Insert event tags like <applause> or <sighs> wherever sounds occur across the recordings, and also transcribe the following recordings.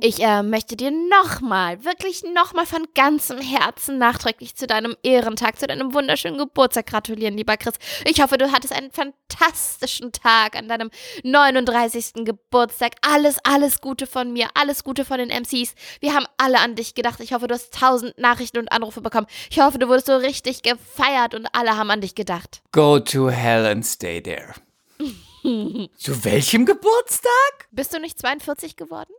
Ich äh, möchte dir nochmal, wirklich nochmal von ganzem Herzen nachträglich zu deinem Ehrentag, zu deinem wunderschönen Geburtstag gratulieren, lieber Chris. Ich hoffe, du hattest einen fantastischen Tag an deinem 39. Geburtstag. Alles, alles Gute von mir, alles Gute von den MCs. Wir haben alle an dich gedacht. Ich hoffe, du hast tausend Nachrichten und Anrufe bekommen. Ich hoffe, du wurdest so richtig gefeiert und alle haben an dich gedacht. Go to hell and stay there. <laughs> Zu welchem Geburtstag? Bist du nicht 42 geworden?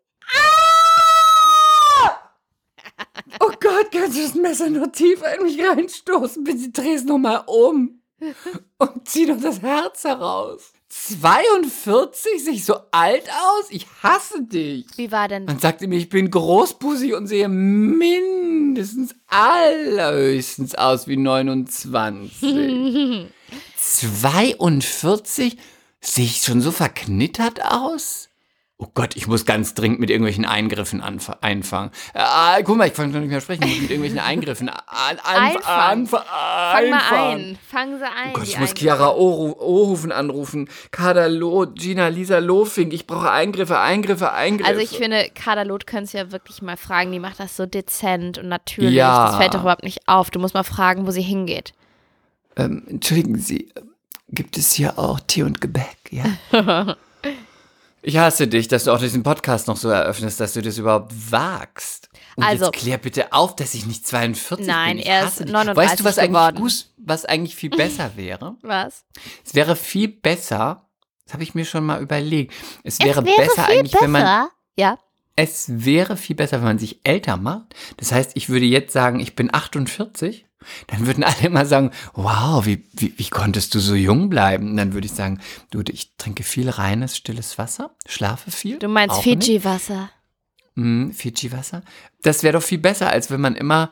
Oh Gott, kannst du das Messer nur tiefer in mich reinstoßen? Bitte dreh es nochmal um. Und zieh doch das Herz heraus. 42? Sehe ich so alt aus? Ich hasse dich. Wie war denn? Man sagte mir, ich bin großbusig und sehe mindestens allerhöchstens aus wie 29. 42? <laughs> Sehe ich schon so verknittert aus? Oh Gott, ich muss ganz dringend mit irgendwelchen Eingriffen anf- einfangen. Äh, guck mal, ich kann noch nicht mehr sprechen. Ich muss mit irgendwelchen Eingriffen an, an, anf- Fang mal ein. Fang sie ein. Oh Gott, ich muss Eingriffe. Chiara Ohofen anrufen. Kader Loh, Gina, Lisa Lofink. Ich brauche Eingriffe, Eingriffe, Eingriffe. Also ich finde, Kadalot könntest du ja wirklich mal fragen. Die macht das so dezent und natürlich. Ja. Das fällt doch überhaupt nicht auf. Du musst mal fragen, wo sie hingeht. Ähm, entschuldigen Sie, äh, gibt es hier auch Tee und Gebäck? Ja. <laughs> ich hasse dich, dass du auch diesen Podcast noch so eröffnest, dass du das überhaupt wagst. Und Also- jetzt klär bitte auf, dass ich nicht 42 Nein, bin. Ich er ist dich. 39 Weißt du, was eigentlich, gut, was eigentlich viel besser <laughs> wäre? Was? Es wäre viel besser, das habe ich mir schon mal überlegt. Es wäre, besser eigentlich, wenn man Ja. es wäre viel besser, wenn man sich älter macht. Das heißt, ich würde jetzt sagen, ich bin 48. Dann würden alle immer sagen, wow, wie, wie, wie konntest du so jung bleiben? Und dann würde ich sagen, du, ich trinke viel reines, stilles Wasser, schlafe viel. Du meinst. Fiji-Wasser. Mm, Fiji-Wasser. Das wäre doch viel besser, als wenn man immer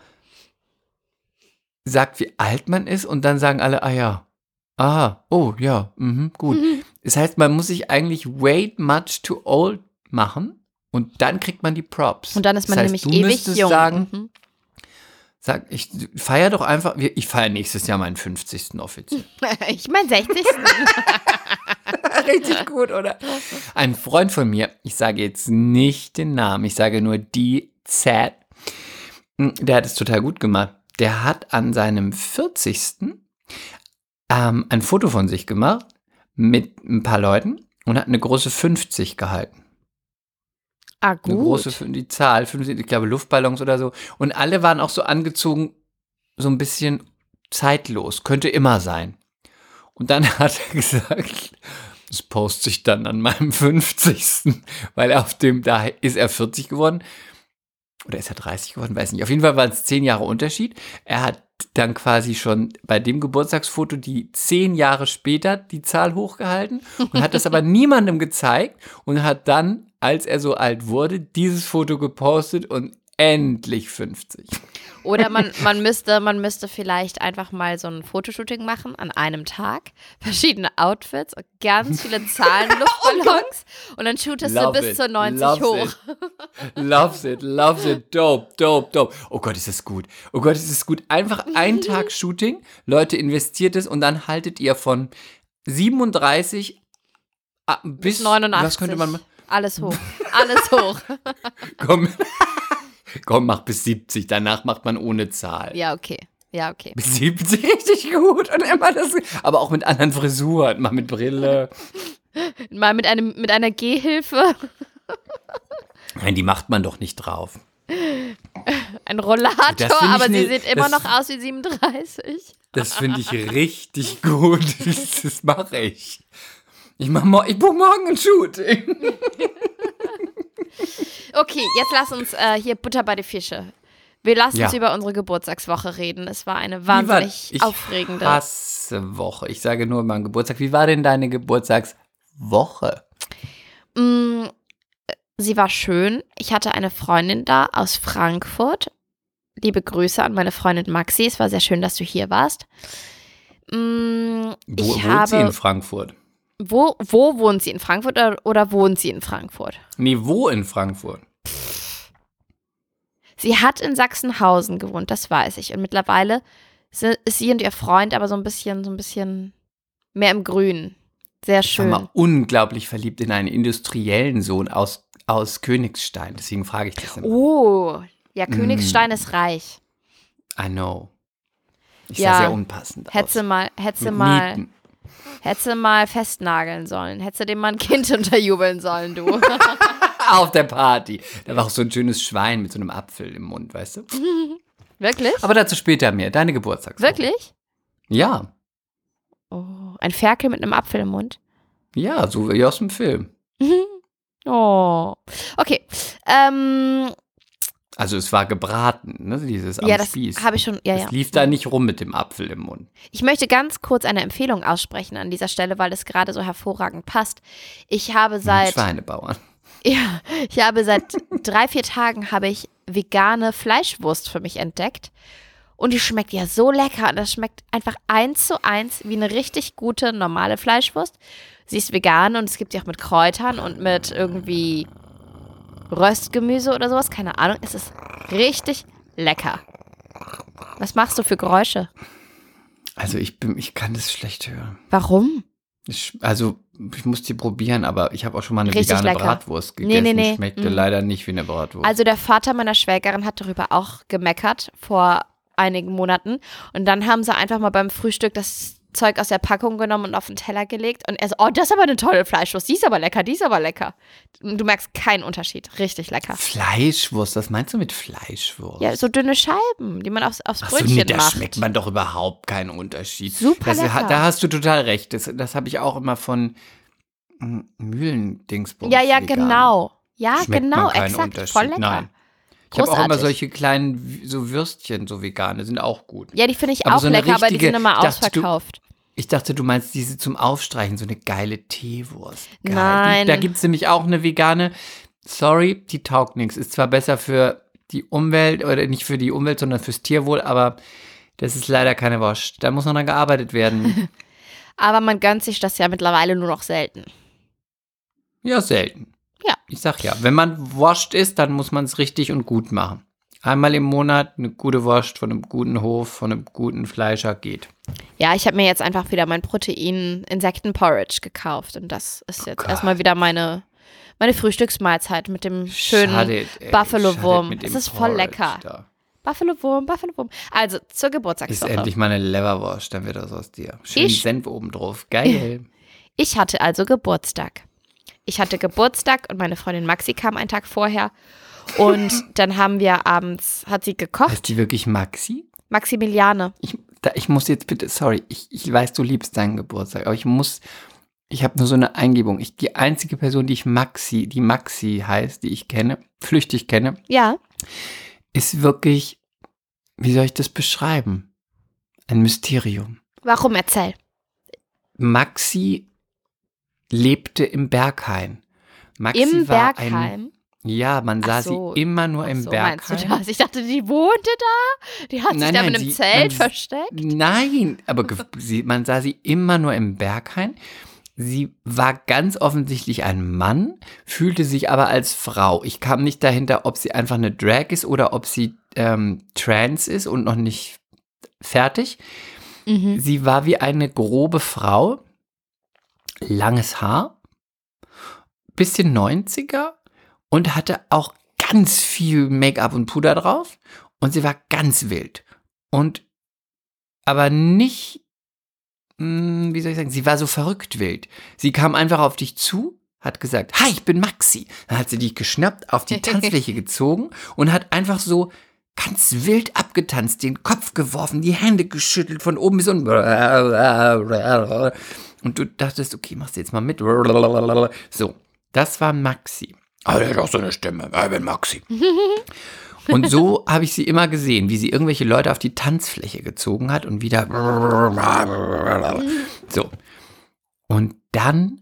sagt, wie alt man ist und dann sagen alle, ah ja, aha, oh ja, mhm, gut. <laughs> Das heißt, man muss sich eigentlich wait much too old machen und dann kriegt man die Props. Und dann ist man das heißt, nämlich ewig jung. sagen, Mhm. Sag, ich feiere doch einfach, ich feiere nächstes Jahr meinen 50. offiziell. <laughs> Ich mein 60. <laughs> Richtig gut, oder? Ein Freund von mir, ich sage jetzt nicht den Namen, ich sage nur die Z, der hat es total gut gemacht. Der hat an seinem 40. Ähm, ein Foto von sich gemacht mit ein paar Leuten und hat eine große 50 gehalten. Ah, Eine gut. große, Fün- die Zahl, 50, ich glaube Luftballons oder so. Und alle waren auch so angezogen, so ein bisschen zeitlos, könnte immer sein. Und dann <laughs> hat er gesagt, das poste ich dann an meinem <laughs> 50. Weil auf dem, da ist er 40 geworden. Oder ist er 30 geworden? Weiß nicht. Auf jeden Fall waren es 10 Jahre Unterschied. Er hat dann quasi schon bei dem Geburtstagsfoto die 10 Jahre später die Zahl hochgehalten und hat das aber <laughs> niemandem gezeigt und hat dann, als er so alt wurde, dieses Foto gepostet und endlich 50. Oder man, <laughs> man, müsste, man müsste vielleicht einfach mal so ein Fotoshooting machen an einem Tag. Verschiedene Outfits, und ganz viele <laughs> Zahlen, Luftballons. und dann shootest du Love bis it, zur 90 loves hoch. It. Loves it, loves it, dope, dope, dope. Oh Gott, ist das gut. Oh Gott, ist das gut. Einfach ein Tag <laughs> Shooting, Leute investiert es und dann haltet ihr von 37 ah, bis, 89. Was könnte man machen? Alles hoch. Alles hoch. <laughs> Komm, <laughs> komm, mach bis 70, danach macht man ohne Zahl. Ja, okay. Ja, okay. Bis 70 <laughs> richtig gut und immer das, aber auch mit anderen Frisuren, mal mit Brille. Mal mit, einem, mit einer Gehhilfe. Nein, die macht man doch nicht drauf. Ein Rollator, aber sie ne- sieht immer noch aus wie 37. Das finde ich richtig gut. Das, das mache ich. Ich mach mo ich buche morgen ein Shooting. <laughs> Okay, jetzt lass uns äh, hier Butter bei die Fische. Wir lassen Ja. uns über unsere Geburtstagswoche reden. Es war eine Wie war- wahnsinnig ich aufregende. hasse Woche. Ich sage nur mein Geburtstag. Wie war denn deine Geburtstagswoche? Mm, sie war schön. Ich hatte eine Freundin da aus Frankfurt. Liebe Grüße an meine Freundin Maxi. Es war sehr schön, dass du hier warst. Mm, Wo ich wohnt habe, sie in Frankfurt? Wo, wo wohnt sie in Frankfurt oder, oder wohnt sie in Frankfurt? Nee, wo in Frankfurt? Sie hat in Sachsenhausen gewohnt, das weiß ich. Und mittlerweile ist sie und ihr Freund aber so ein bisschen, so ein bisschen mehr im Grün. Sehr Ich war schön. mal unglaublich verliebt in einen industriellen Sohn aus, aus Königstein. Deswegen frage ich das immer. Oh, ja, Mm. Königstein ist reich. I know. Ich Ja. sah sehr unpassend Hättest du aus. mal, Mit mal, Nieten. Hättest du mal festnageln sollen. Hättest du dem mal ein Kind <laughs> unterjubeln sollen, du. <laughs> Auf der Party. Da war auch so ein schönes Schwein mit so einem Apfel im Mund, weißt du? <laughs> Wirklich? Aber dazu später mehr. Deine Geburtstagswoche. Wirklich? Ja. Oh, ein Ferkel mit einem Apfel im Mund. Ja, so wie aus dem Film. Oh. Okay. Ähm, Also es war gebraten, ne? Dieses am ja, das Spieß. habe ich schon. Ja, Es ja. lief da nicht rum mit dem Apfel im Mund. Ich möchte ganz kurz eine Empfehlung aussprechen an dieser Stelle, weil es gerade so hervorragend passt. Ich habe seit Schweinebauern. <laughs> Ja, ich habe seit drei, vier Tagen habe ich vegane Fleischwurst für mich entdeckt. Und die schmeckt ja so lecker. Und das schmeckt einfach eins zu eins wie eine richtig gute, normale Fleischwurst. Sie ist vegan und es gibt die auch mit Kräutern und mit irgendwie Röstgemüse oder sowas. Keine Ahnung. Es ist richtig lecker. Was machst du für Geräusche? Also ich bin, ich kann das schlecht hören. Warum? Ich, also ich muss die probieren, aber ich habe auch schon mal eine Richtig vegane lecker. Bratwurst Nee, gegessen. nee, nee. Schmeckte Mhm. leider nicht wie eine Bratwurst. Also der Vater meiner Schwägerin hat darüber auch gemeckert vor einigen Monaten. Und dann haben sie einfach mal beim Frühstück das Zeug aus der Packung genommen und auf den Teller gelegt. Und er so, oh, das ist aber eine tolle Fleischwurst. Die ist aber lecker, die ist aber lecker. Du merkst keinen Unterschied. Richtig lecker. Fleischwurst, was meinst du mit Fleischwurst? Ja, so dünne Scheiben, die man aufs, aufs Ach so, Brötchen nee, da macht. schmeckt man doch überhaupt keinen Unterschied. Super das, lecker. Da hast du total recht. Das, das habe ich auch immer von mm, Mühlendingsbums. ja, ja, vegan. genau. Ja, Schmeckt genau, exakt. Voll lecker. Nein. Ich habe auch immer solche kleinen so Würstchen, so vegane, sind auch gut. Ja, die finde ich Aber auch so lecker, aber die richtige- sind immer du- ausverkauft. Ich dachte, du meinst diese zum Aufstreichen, so eine geile Teewurst. Geil. Nein. Die, da gibt es nämlich auch eine vegane. Sorry, die taugt nichts. Ist zwar besser für die Umwelt oder nicht für die Umwelt, sondern fürs Tierwohl, aber das ist leider keine Wurst. Da muss noch dran gearbeitet werden. <laughs> Aber man gönnt sich das ja mittlerweile nur noch selten. ja, selten. Ja. Ich sag ja, wenn man Wurst isst, dann muss man es richtig und gut machen. Einmal im Monat eine gute Wurst von einem guten Hof, von einem guten Fleischer geht. Ja, ich habe mir jetzt einfach wieder mein Protein-Insekten-Porridge gekauft und das ist jetzt Gott. erstmal wieder meine, meine Frühstücksmahlzeit mit dem schönen Buffalo-Wurm. Es ist voll Porridge lecker. da. Buffalo-Wurm, Buffalo-Wurm. Also zur Ist Geburtstagswoche. endlich mal eine Leverwurst, dann wird das aus dir. Schön Senf oben drauf. Geil. <laughs> Ich hatte also Geburtstag. Ich hatte Geburtstag und meine Freundin Maxi kam einen Tag vorher. Und <laughs> dann haben wir abends, hat sie gekocht. Heißt die wirklich Maxi? Maximiliane. Ich, da, ich muss jetzt bitte, sorry, ich, ich weiß, du liebst deinen Geburtstag, aber ich muss, ich habe nur so eine Eingebung. Ich, die einzige Person, die ich Maxi, die Maxi heißt, die ich kenne, flüchtig kenne, Ja. ist wirklich, wie soll ich das beschreiben? Ein Mysterium. Warum erzähl? Maxi lebte im Berghain. Maxi Im war Ein, Bergheim. ja, man sah so. sie immer nur im so, meinst du Bergheim. das? <laughs> Ich dachte, die wohnte da. Die hat sich Nein, da nein, mit einem Zelt man- versteckt. Nein, aber <laughs> sie, man sah sie immer nur im Berghain. Sie war ganz offensichtlich ein Mann, fühlte sich aber als Frau. Ich kam nicht dahinter, ob sie einfach eine Drag ist oder ob sie ähm, trans ist und noch nicht fertig. Mhm. Sie war wie eine grobe Frau, langes Haar, bisschen 90er und hatte auch ganz viel Make-up und Puder drauf und sie war ganz wild. Und aber nicht, mh, wie soll ich sagen, sie war so verrückt wild. Sie kam einfach auf dich zu, hat gesagt, hi, ich bin Maxi. Dann hat sie dich geschnappt, auf die <laughs> Tanzfläche gezogen und hat einfach so ganz wild abgetanzt, den Kopf geworfen, die Hände geschüttelt, von oben bis unten. Und du dachtest, okay, machst du jetzt mal mit. So, das war Maxi. Aber der hat auch so eine Stimme. Ich bin Maxi. <laughs> Und so habe ich sie immer gesehen, wie sie irgendwelche Leute auf die Tanzfläche gezogen hat und wieder. So. Und dann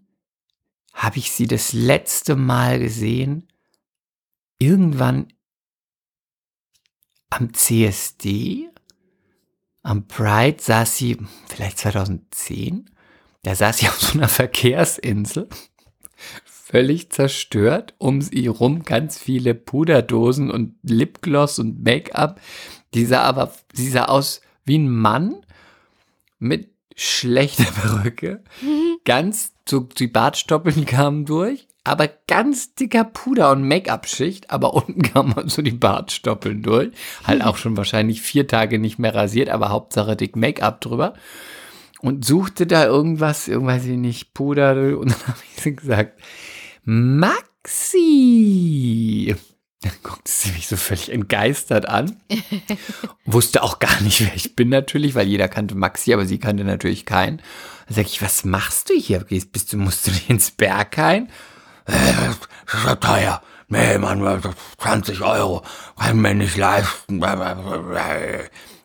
habe ich sie das letzte Mal gesehen, irgendwann am CSD, am Pride saß sie, vielleicht 2010, da saß sie auf so einer Verkehrsinsel. völlig zerstört. Um sie rum ganz viele Puderdosen und Lipgloss und Make-up. Die sah aber, sie sah aus wie ein Mann mit schlechter <laughs> Perücke. Ganz, so die Bartstoppeln kamen durch, aber ganz dicker Puder- und Make-up-Schicht, aber unten <laughs> kamen so die Bartstoppeln durch. Halt <laughs> auch schon wahrscheinlich vier Tage nicht mehr rasiert, aber Hauptsache dick Make-up drüber. Und suchte da irgendwas, irgendwas ich nicht, Puder. Und dann <laughs> habe ich sie gesagt, Maxi. Dann guckte sie mich so völlig entgeistert an. <laughs> Wusste auch gar nicht, wer ich bin natürlich, weil jeder kannte Maxi, aber sie kannte natürlich keinen. Dann sag ich, was machst du hier? Gehst, bist du, musst du nicht ins Berghain? Äh, das ist ja teuer. Nee, Mann, 20 Euro. Kann mir nicht leisten.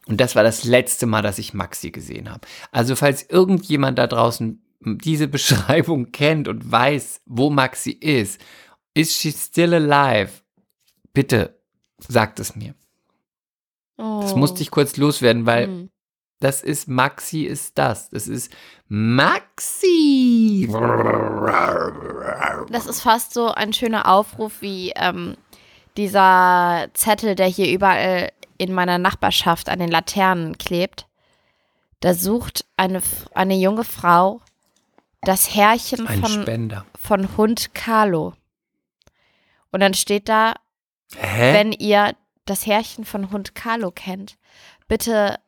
Und das war das letzte Mal, dass ich Maxi gesehen habe. Also falls irgendjemand da draußen diese <laughs> Beschreibung kennt und weiß, wo Maxi ist, is she still alive? Bitte sagt es mir. Oh. Das musste ich kurz loswerden, weil Hm. das ist Maxi ist das. Das ist Maxi. Das ist fast so ein schöner Aufruf wie ähm, dieser Zettel, der hier überall in meiner Nachbarschaft an den Laternen klebt. Da sucht eine, eine junge Frau das Herrchen Ein von, Spender. von Hund Carlo. Und dann steht da, Hä? wenn ihr das Herrchen von Hund Carlo kennt, bitte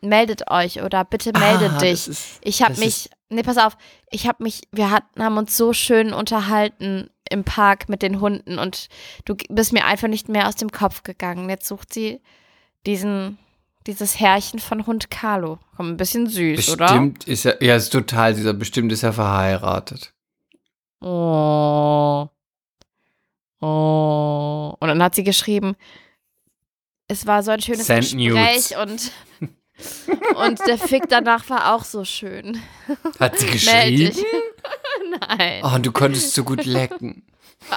meldet euch oder bitte meldet Ah, dich. ist- Ich habe mich, nee, pass auf, ich habe mich, wir hatten, haben uns so schön unterhalten im Park mit den Hunden und du bist mir einfach nicht mehr aus dem Kopf gegangen. Jetzt sucht sie diesen, dieses Herrchen von Hund Carlo. Komm, ein bisschen süß, oder? Bestimmt ist er, ja, ist total dieser, bestimmt ist er verheiratet. Oh. Oh. Und dann hat sie geschrieben, es war so ein schönes Send Gespräch nudes. und, <laughs> und der Fick danach war auch so schön. Hat sie geschrieben? <laughs> Nein. Oh, und du konntest so gut lecken. <laughs>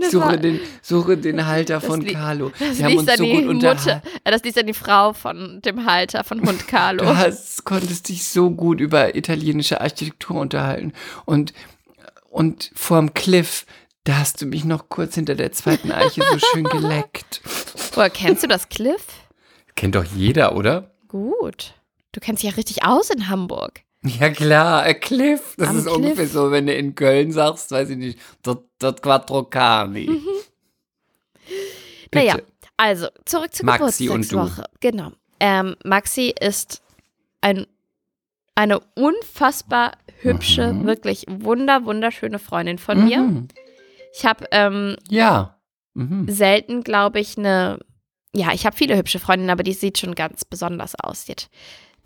Das war- Suche den, suche den Halter von li- Carlo. Das Wir haben uns so die gut Mutter, unterhalten. äh, das liest dann die Frau von dem Halter von Hund Carlo. Du hast, konntest dich so gut über italienische Architektur unterhalten. Und, und vorm Cliff, da hast du mich noch kurz hinter der zweiten Eiche so schön <laughs> geleckt. Woher kennst du das Cliff? Kennt doch jeder, oder? Gut. Du kennst dich ja richtig aus in Hamburg. Ja klar, a Cliff. Das Am ist ungefähr Cliff. so, wenn du in Köln sagst, weiß ich nicht, dort, dort Quattro Cani. Mhm. Naja, also zurück zur Maxi und du. Geburtstagswoche. Genau. Ähm, Maxi ist ein, eine unfassbar hübsche, Mhm. wirklich wunder, wunderschöne Freundin von mir. Mhm. Ich habe ähm, Ja. Mhm. selten, glaube ich, eine. Ja, ich habe viele hübsche Freundinnen, aber die sieht schon ganz besonders aus. Die hat,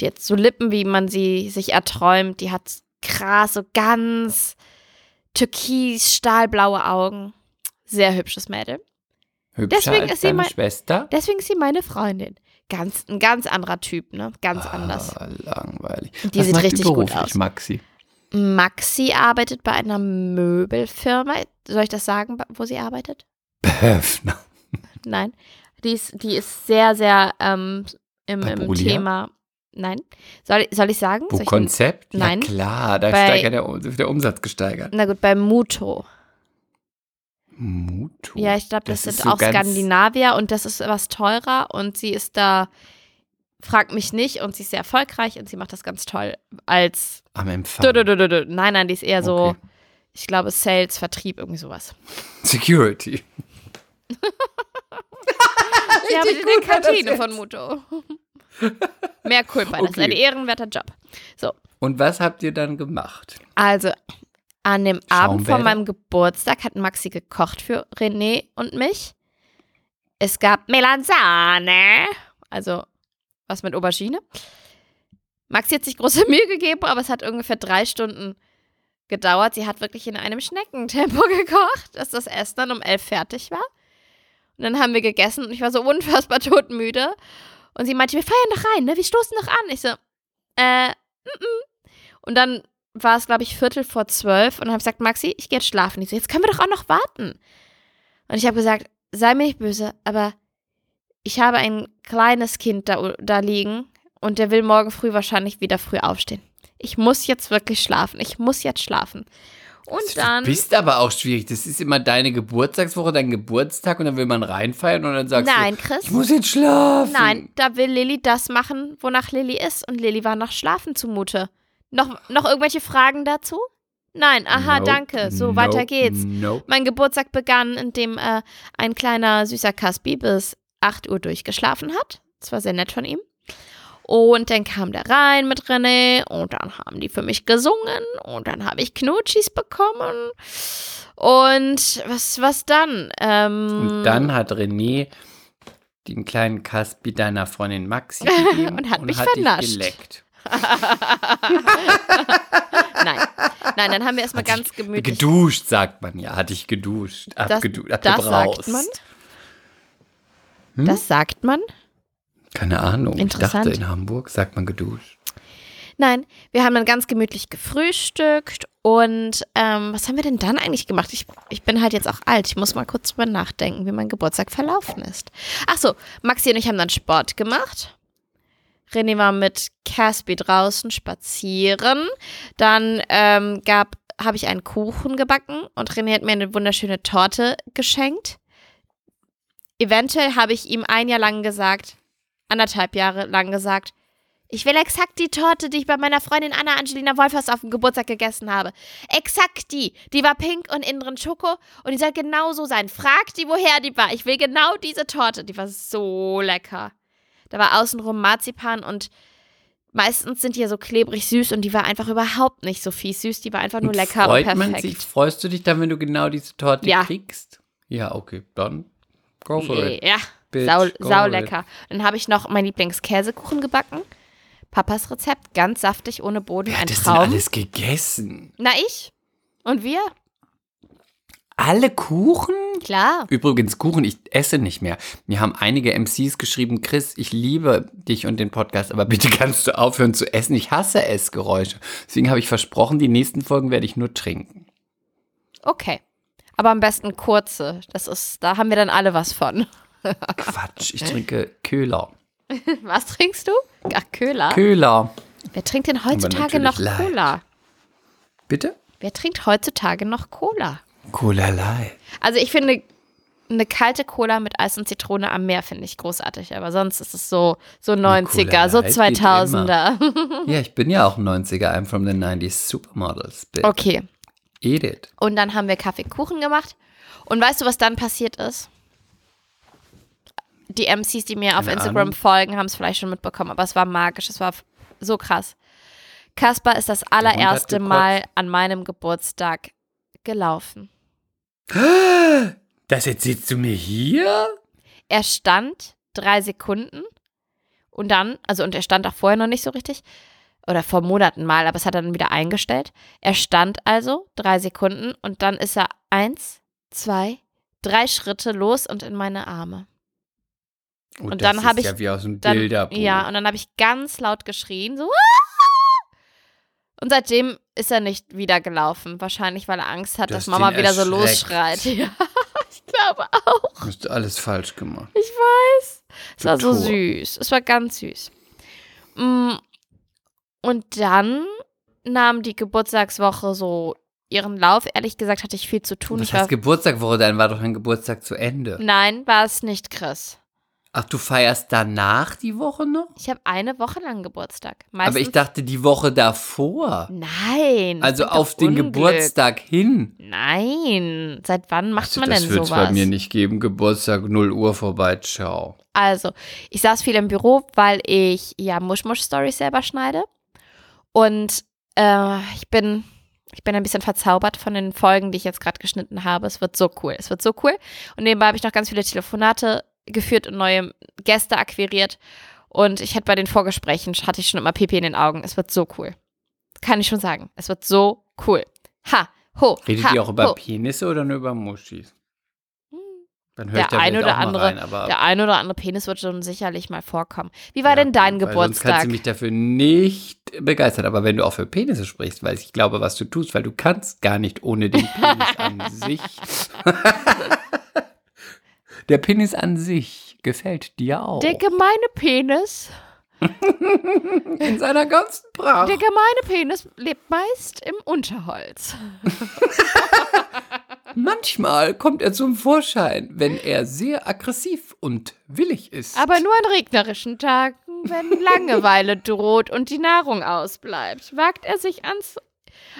die hat so Lippen, wie man sie sich erträumt. Die hat krass, so ganz türkis, stahlblaue Augen. Sehr hübsches Mädel. Hübscher Deswegen als ist sie deine mein- Schwester. Deswegen ist sie meine Freundin. Ganz, ein ganz anderer Typ, ne? Ganz anders. Ah, langweilig. Die Was sieht richtig gut beruflich, aus. Maxi. Maxi arbeitet bei einer Möbelfirma. Soll ich das sagen, wo sie arbeitet? Höfner. Nein. Die ist, die ist sehr, sehr ähm, im, Bei im Brulia? Thema. Nein. Soll, soll ich sagen? Soll ich, Konzept? Nein. Ja klar, da Bei- steigert der, der Umsatz gesteigert. na gut, bei Muto. Mutu. Ja, ich glaube, das, Das sind so auch Skandinavier und das ist was teurer und sie ist da, fragt mich nicht und sie ist sehr erfolgreich und sie macht das ganz toll als. Am Empfang. Dö, dö, dö. Nein, nein, die ist eher so, Okay. ich glaube, Sales, Vertrieb, irgendwie sowas. Security. <laughs> Sie arbeitet in der Kantine von Muto. <laughs> Mehr Culpa, das ist ein ehrenwerter Job. Und was habt ihr dann gemacht? Also, an dem Abend von meinem Geburtstag hat Maxi gekocht für René und mich. Es gab Melanzane, also was mit Aubergine. Maxi hat sich große <laughs> Mühe gegeben, aber es hat ungefähr drei Stunden gedauert. Sie hat wirklich in einem Schneckentempo <laughs> gekocht, dass das Essen dann um elf fertig war. Und dann haben wir gegessen und ich war so unfassbar <laughs> todmüde. Und sie meinte, wir feiern doch rein, ne? Wir stoßen doch an. Ich so, äh, mm -mm. Und dann war es, glaube ich, Viertel vor zwölf und habe gesagt, Maxi, ich gehe jetzt schlafen. Die so, jetzt können wir doch auch noch warten. Und ich habe gesagt, sei mir nicht böse, aber ich habe ein kleines Kind da, da liegen und der will morgen früh wahrscheinlich wieder früh aufstehen. Ich muss jetzt wirklich schlafen. Ich muss jetzt schlafen. Und dann. Du bist aber auch schwierig. Das ist immer deine Geburtstagswoche, dein Geburtstag und dann will man reinfeiern und dann sagst Nein, du, Chris. ich muss jetzt schlafen. Nein, da will Lilly das machen, wonach Lilly ist. Und Lilly war nach Schlafen zumute. Noch, noch irgendwelche Fragen dazu? Nein, aha, Nope, danke. So, nope, weiter geht's. Nope. Mein Geburtstag begann, indem äh, ein kleiner süßer Caspi bis 8 Uhr durchgeschlafen hat. Das war sehr nett von ihm. Und dann kam der rein mit René und dann haben die für mich gesungen und dann habe ich Knutschis bekommen. Und was, was dann? Ähm, Und dann hat René den kleinen Caspi deiner Freundin Maxi gegeben <laughs> Und hat mich dich vernascht. geleckt. <laughs> Nein. Nein, dann haben wir erstmal ganz gemütlich. Geduscht, sagt man ja. Hatte ich geduscht. Das, Abgedu das abgebraust. sagt man. Hm? Das sagt man. Keine Ahnung. Interessant. Ich dachte, in Hamburg sagt man geduscht. Nein, wir haben dann ganz gemütlich gefrühstückt und ähm, was haben wir denn dann eigentlich gemacht? Ich, ich bin halt jetzt auch alt. Ich muss mal kurz drüber nachdenken, wie mein Geburtstag verlaufen ist. Ach so, Maxi und ich haben dann Sport gemacht. René war mit Caspi draußen spazieren. Dann ähm, gab, habe ich einen Kuchen gebacken und René hat mir eine wunderschöne Torte geschenkt. Eventuell habe ich ihm ein Jahr lang gesagt, anderthalb Jahre lang gesagt, ich will exakt die Torte, die ich bei meiner Freundin Anna Angelina Wolfers auf dem Geburtstag gegessen habe. Exakt die. Die war pink und innen drin Schoko und die soll genau so sein. Fragt die, woher die war. Ich will genau diese Torte. Die war so lecker. Da war außenrum Marzipan und meistens sind die ja so klebrig süß und die war einfach überhaupt nicht so fies süß. Die war einfach nur Und lecker freut und man perfekt. sich, freust du dich dann, wenn du genau diese Torte Ja. kriegst? Ja, okay. Dann go for it. Ja, Bitch, sau, sau lecker. Dann habe ich noch meinen Lieblingskäsekuchen gebacken. Papas Rezept, ganz saftig, ohne Boden, Wer ein hat das denn Traum. alles gegessen? Na, ich? Und wir? Alle Kuchen? Klar. Übrigens, Kuchen, ich esse nicht mehr. Mir haben einige MCs geschrieben, Chris, ich liebe dich und den Podcast, aber bitte kannst du aufhören zu essen. Ich hasse Essgeräusche. Deswegen habe ich versprochen, die nächsten Folgen werde ich nur trinken. Okay. Aber am besten kurze. Das ist, da haben wir dann alle was von. Quatsch, ich trinke Köhler. <laughs> Was trinkst du? Ach, Köhler. Köhler. Wer trinkt denn heutzutage noch Light. Cola? Bitte? Wer trinkt heutzutage noch Cola? Cola Light. Also ich finde eine kalte Cola mit Eis und Zitrone am Meer finde ich großartig, aber sonst ist es so so 90er, so Light geht 2000er. <laughs> Ja, ich bin ja auch 90er. I'm from the 90s Supermodels. Bitch. Okay. Eat it. Und dann haben wir Kaffeekuchen gemacht. Und weißt du, was dann passiert ist? Die MCs, die mir auf Keine Instagram Ahnung. folgen, haben es vielleicht schon mitbekommen, aber es war magisch, es war so krass. Kaspar ist das allererste. Mal an meinem Geburtstag gelaufen. Das erzählst du mir hier? Er stand drei Sekunden und dann, also und er stand auch vorher noch nicht so richtig, oder vor Monaten mal, aber es hat er dann wieder eingestellt. Er stand also drei Sekunden und dann ist er eins, zwei, drei Schritte los und in meine Arme. Oh, Und das dann hab ist ich- ja wie aus dem Dann, Bilderbuch. ja, und dann habe ich ganz laut geschrien, so. Und seitdem ist er nicht wieder gelaufen. Wahrscheinlich, weil er Angst hat, Du dass Mama wieder so losschreit. <laughs> Ja, ich glaube auch. Du hast alles falsch gemacht. Ich weiß. Es war so süß. Es war ganz süß. Mm, Und dann nahm die Geburtstagswoche so ihren Lauf. Ehrlich gesagt hatte ich viel zu tun. Was Ich heißt Geburtstagwoche? Dann war doch dein Geburtstag zu Ende. Nein, war es nicht, Chris. Ach, du feierst danach die Woche noch? Ich habe eine Woche lang Geburtstag. Aber Meistens, ich dachte die Woche davor. Nein. das Also auf den Unglück. Geburtstag hin. Nein. Seit wann macht Also man das denn wird's sowas? bei mir nicht geben. Geburtstag 0 Uhr vorbei. Ciao. Also, ich saß viel im Büro, weil ich ja Mushmush-Stories selber schneide. Und äh, ich bin. Ich bin ein bisschen verzaubert von den Folgen, die ich jetzt gerade geschnitten habe. Es wird so cool. Es wird so cool. Und nebenbei habe ich noch ganz viele Telefonate geführt und neue Gäste akquiriert. Und ich hätte bei den Vorgesprächen, hatte ich schon immer Pipi in den Augen. Es wird so cool. Kann ich schon sagen. Es wird so cool. Ha, ho, Redet ha, ihr auch über ho. Penisse oder nur über Muschis? Hm. Dann höre Der ich da ein oder andere- rein, aber Der ein oder andere Penis wird schon sicherlich mal vorkommen. Wie war Ja, denn dein weil Sonst kannst Geburtstag? du mich dafür nicht begeistern. Aber wenn du auch für Penisse sprichst, weil ich glaube, was du tust, weil du kannst gar nicht ohne den Penis an <laughs> sich. Der Penis an sich gefällt dir auch. Der gemeine Penis <laughs> In seiner ganzen Pracht. Der gemeine Penis lebt meist im Unterholz. <laughs> Manchmal kommt er zum Vorschein, wenn er sehr aggressiv und willig ist. Aber nur an regnerischen Tagen, wenn Langeweile droht und die Nahrung ausbleibt, wagt er sich ans,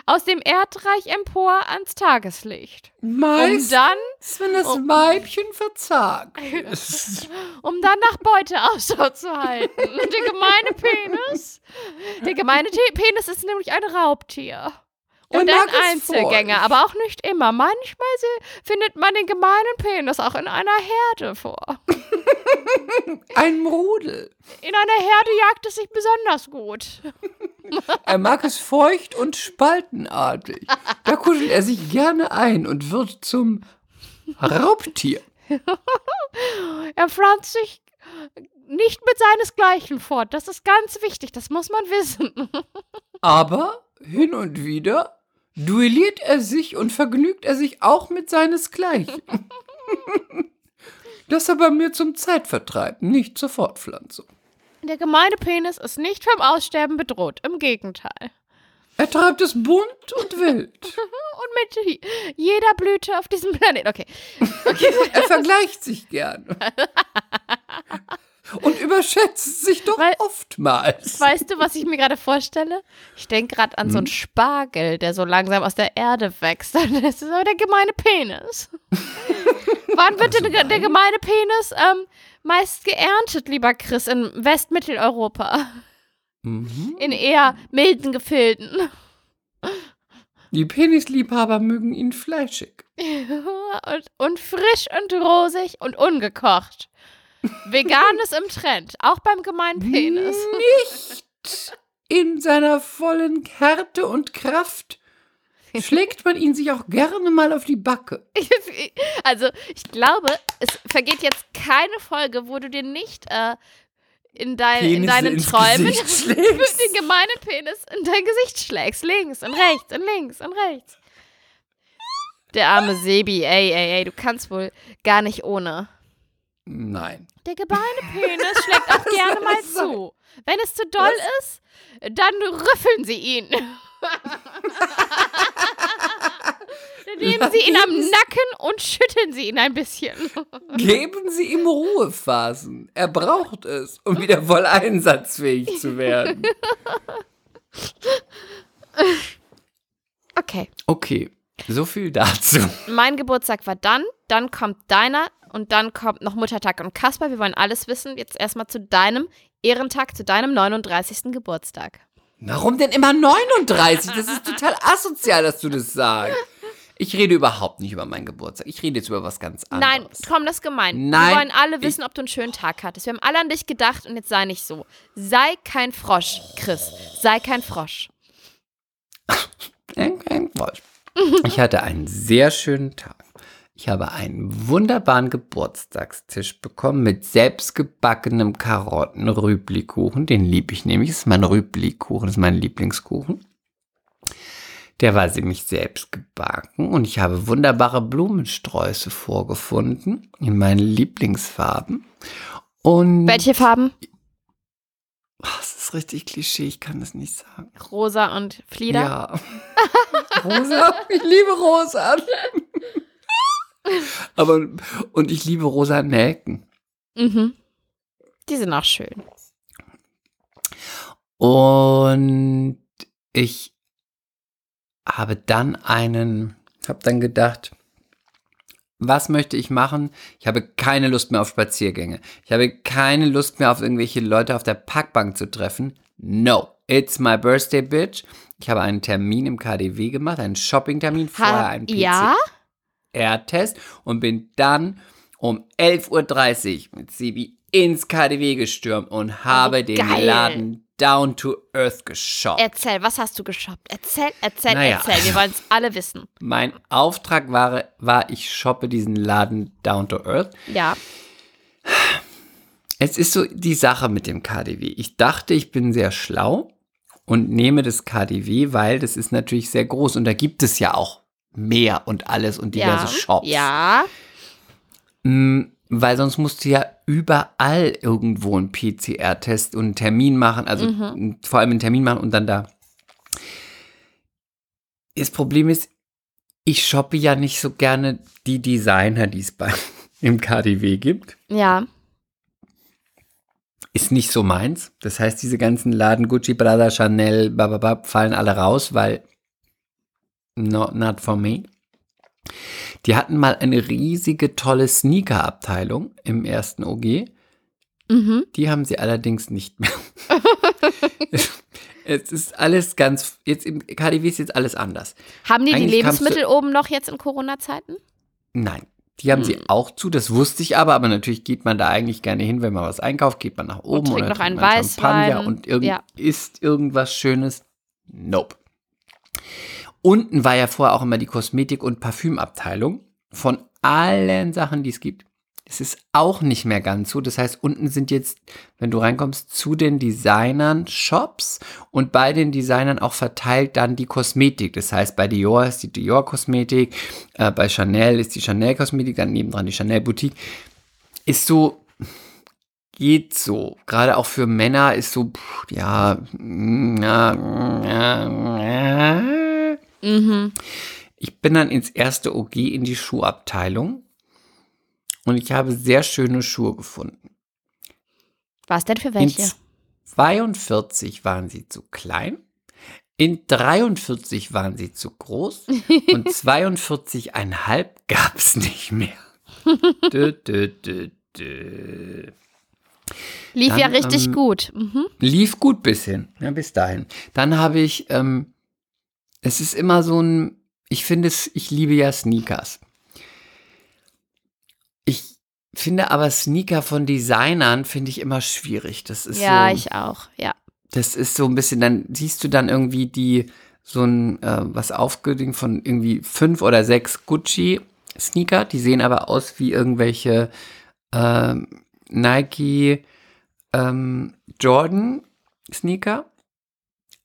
aus dem Erdreich empor ans Tageslicht. Um Meist, dann, wenn das um- Weibchen verzagt ist. <laughs> um dann nach Beute Ausschau zu halten. <laughs> Der gemeine Penis, der gemeine Te Penis ist nämlich ein Raubtier. Er Und ein Einzelgänger, aber auch nicht immer. Manchmal findet man den gemeinen Penis auch in einer Herde vor. <laughs> Ein Rudel. In einer Herde jagt es sich besonders gut. <laughs> Er mag es feucht und spaltenartig. Da kuschelt er sich gerne ein und wird zum Raubtier. <laughs> Er pflanzt sich nicht mit seinesgleichen fort. Das ist ganz wichtig, das muss man wissen. <laughs> Aber hin und wieder duelliert er sich und vergnügt er sich auch mit seinesgleichen. Das aber mir zum Zeitvertreib, nicht zur Fortpflanzung. Der gemeine Penis ist nicht vom Aussterben bedroht, im Gegenteil. Er treibt es bunt und wild. <laughs> Und mit jeder Blüte auf diesem Planeten. Okay. <laughs> Er vergleicht sich gerne. <laughs> Und überschätzt sich doch Weil- oftmals. Weißt du, was ich mir gerade vorstelle? Ich denke gerade an so einen Spargel, der so langsam aus der Erde wächst. Das ist aber der gemeine Penis. Wann wird Also der, der mein- gemeine Penis ähm, meist geerntet, lieber Chris, in Westmitteleuropa? Mhm. In eher milden Gefilden. Die Penisliebhaber mögen ihn fleischig. Und, und frisch und rosig und ungekocht. Veganes im Trend, auch beim gemeinen Penis. Nicht in seiner vollen Härte und Kraft schlägt man ihn sich auch gerne mal auf die Backe. <laughs> Also, ich glaube, es vergeht jetzt keine Folge, wo du dir nicht äh, in, dein, in deinen Träumen <laughs> den gemeinen Penis in dein Gesicht schlägst. Links und rechts und links und rechts. Der arme Sebi, ey, ey, ey, du kannst wohl gar nicht ohne. Nein. Der gemeine Penis schlägt auch <laughs> gerne mal zu. Wenn es zu doll ist, dann rüffeln sie ihn. Nehmen sie ihn am Nacken und schütteln sie ihn ein bisschen. <laughs> Geben Sie ihm Ruhephasen. Er braucht es, um wieder voll einsatzfähig zu werden. Okay. Okay, so viel dazu. Mein Geburtstag war dann, dann kommt deiner und dann kommt noch Muttertag und Kasper. Wir wollen alles wissen. Jetzt erstmal zu deinem Ehrentag, zu deinem 39. Geburtstag. Warum denn immer 39? Das ist total asozial, dass du das sagst. Ich rede überhaupt nicht über meinen Geburtstag. Ich rede jetzt über was ganz anderes. Nein, komm, das ist gemein. Nein, Wir wollen alle wissen, ob du einen schönen Tag hattest. Wir haben alle an dich gedacht und jetzt sei nicht so. Sei kein Frosch, Chris. Sei kein Frosch. Eng, Wolf. Ich hatte einen sehr schönen Tag. Ich habe einen wunderbaren Geburtstagstisch bekommen mit selbstgebackenem Karotten-Rüblikuchen. Den liebe ich nämlich. Das ist mein Rüblikuchen, das ist mein Lieblingskuchen. Der war ziemlich selbst gebacken und ich habe wunderbare Blumensträuße vorgefunden in meinen Lieblingsfarben. Und Welche Farben? Oh, das ist richtig Klischee, ich kann das nicht sagen. Rosa und Flieder? Ja. <laughs> rosa, ich liebe rosa. <laughs> Aber, und ich liebe rosa Nelken. Mhm. Die sind auch schön. Und ich habe dann einen, habe dann gedacht, was möchte ich machen? Ich habe keine Lust mehr auf Spaziergänge. Ich habe keine Lust mehr auf irgendwelche Leute auf der Parkbank zu treffen. No, it's my birthday, bitch. Ich habe einen Termin im KDW gemacht, einen Shoppingtermin, vorher einen ja? PCR-Test und bin dann um 11.30 Uhr mit Sibi ins KDW gestürmt und habe den geil. Laden down to earth geshoppt. Erzähl, was hast du geshoppt? Erzähl, erzähl, Naja. erzähl. Wir wollen es alle wissen. <laughs> Mein Auftrag war, war, ich shoppe diesen Laden down to earth. Ja. Es ist so die Sache mit dem KDW. Ich dachte, ich bin sehr schlau und nehme das KDW, weil das ist natürlich sehr groß und da gibt es ja auch mehr und alles und diverse ja. Shops. Ja. Weil sonst musst du ja überall irgendwo einen PCR-Test und einen Termin machen, also Mhm. vor allem einen Termin machen und dann da. Das Problem ist, ich shoppe ja nicht so gerne die Designer, die es bei <laughs> im KDW gibt. Ja. Ist nicht so meins. Das heißt, diese ganzen Laden Gucci, Prada, Chanel, bababab, fallen alle raus, weil not, not for me. Die hatten mal eine riesige, tolle Sneaker-Abteilung im ersten OG. Mhm. Die haben sie allerdings nicht mehr. <laughs> es ist alles ganz, jetzt im KDW ist jetzt alles anders. Haben die die Eigentlich du- Lebensmittel oben noch jetzt in Corona-Zeiten? Nein, die haben sie auch zu, das wusste ich aber, aber natürlich geht man da eigentlich gerne hin, wenn man was einkauft, geht man nach oben trinkt oder noch einen trinkt man Champagner Weißwein. und irgend, Ja. isst irgendwas Schönes. Nope. Unten war ja vorher auch immer die Kosmetik- und Parfümabteilung von allen Sachen, die es gibt. Es ist auch nicht mehr ganz so. Das heißt, unten sind jetzt, wenn du reinkommst, zu den Designern Shops und bei den Designern auch verteilt dann die Kosmetik. Das heißt, bei Dior ist die Dior Kosmetik, äh, bei Chanel ist die Chanel Kosmetik, dann nebendran die Chanel Boutique. Ist so, geht so. Gerade auch für Männer ist so, pff, ja, mm, ja, mm, ja, ja. Mhm. Ich bin dann ins erste OG in die Schuhabteilung und ich habe sehr schöne Schuhe gefunden. Was denn für In welche? 42 waren sie zu klein, in 43 waren sie zu groß <laughs> und 42,5 gab es nicht mehr. dö, dö, dö, dö. Lief Dann, ja richtig ähm, gut. Mhm. Lief gut bis hin, ja, bis dahin. Dann habe ich, ähm, es ist immer so ein, ich finde es, ich liebe ja Sneakers. Ich finde aber Sneaker von Designern finde ich immer schwierig. Das ist Ja, so, ich auch. Ja. das ist so ein bisschen, dann siehst du dann irgendwie die, so ein, äh, was aufgedingt von irgendwie fünf oder sechs Gucci Sneaker, die sehen aber aus wie irgendwelche ähm, Nike ähm, Jordan Sneaker,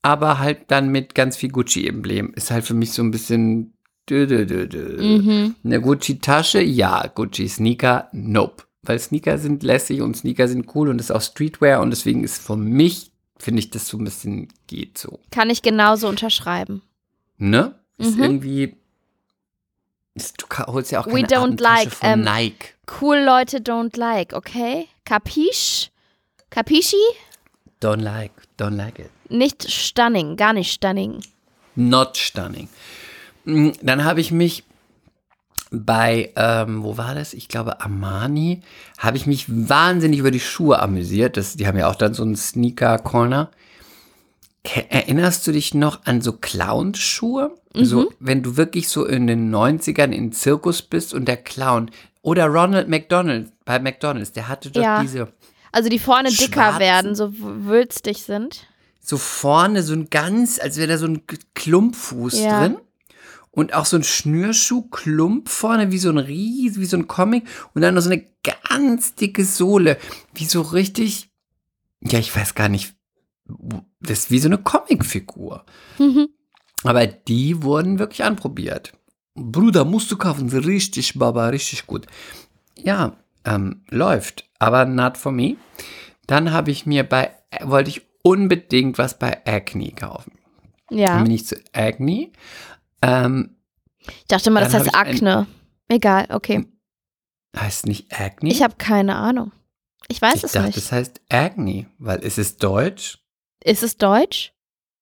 aber halt dann mit ganz viel Gucci-Emblem. Ist halt für mich so ein bisschen dö, dö, dö, dö. Mhm. Eine Gucci-Tasche, ja. Gucci-Sneaker, nope. Weil Sneaker sind lässig und Sneaker sind cool und ist auch Streetwear und deswegen ist für mich, finde ich, das so ein bisschen geht so. Kann ich genauso unterschreiben. Ne? Ist Mhm. irgendwie. Ist, du holst ja auch We keine don't Abendtasche like, von ähm, Nike. Cool Leute don't like, okay? Capiche? Capisci? Don't like, don't like it. Nicht stunning, gar nicht stunning. Not stunning. Mm, Dann habe ich mich bei, ähm, wo war das? Ich glaube Armani, habe ich mich wahnsinnig über die Schuhe amüsiert. Das, die haben ja auch dann so einen Sneaker-Corner. Ke- Erinnerst du dich noch an so Clown-Schuhe? So, wenn du wirklich so in den 90ern in Zirkus bist und der Clown oder Ronald McDonald bei McDonalds, der hatte doch Ja. diese Also die vorne dicker Schwarzen- werden, so wülstig sind. so vorne so ein ganz, als wäre da so ein Klumpfuß Ja. drin. Und auch so ein Schnürschuh-Klump vorne, wie so ein Ries, wie so ein Comic. Und dann noch so eine ganz dicke Sohle. Wie so richtig, ja, ich weiß gar nicht. Das ist wie so eine Comicfigur. Mhm. Aber die wurden wirklich anprobiert. Bruder, musst du kaufen. Richtig, Baba, richtig gut. Ja, ähm, läuft. Aber not for me. Dann habe ich mir bei, wollte ich unbedingt was bei Acne kaufen. Dann Ja. bin ich zu Acne. Ähm, Ich dachte mal, das Dann heißt Akne. Egal, okay. heißt nicht Acne? Ich habe keine Ahnung. Ich weiß ich es dachte, nicht. es heißt Acne, weil ist es Deutsch? Ist es Deutsch?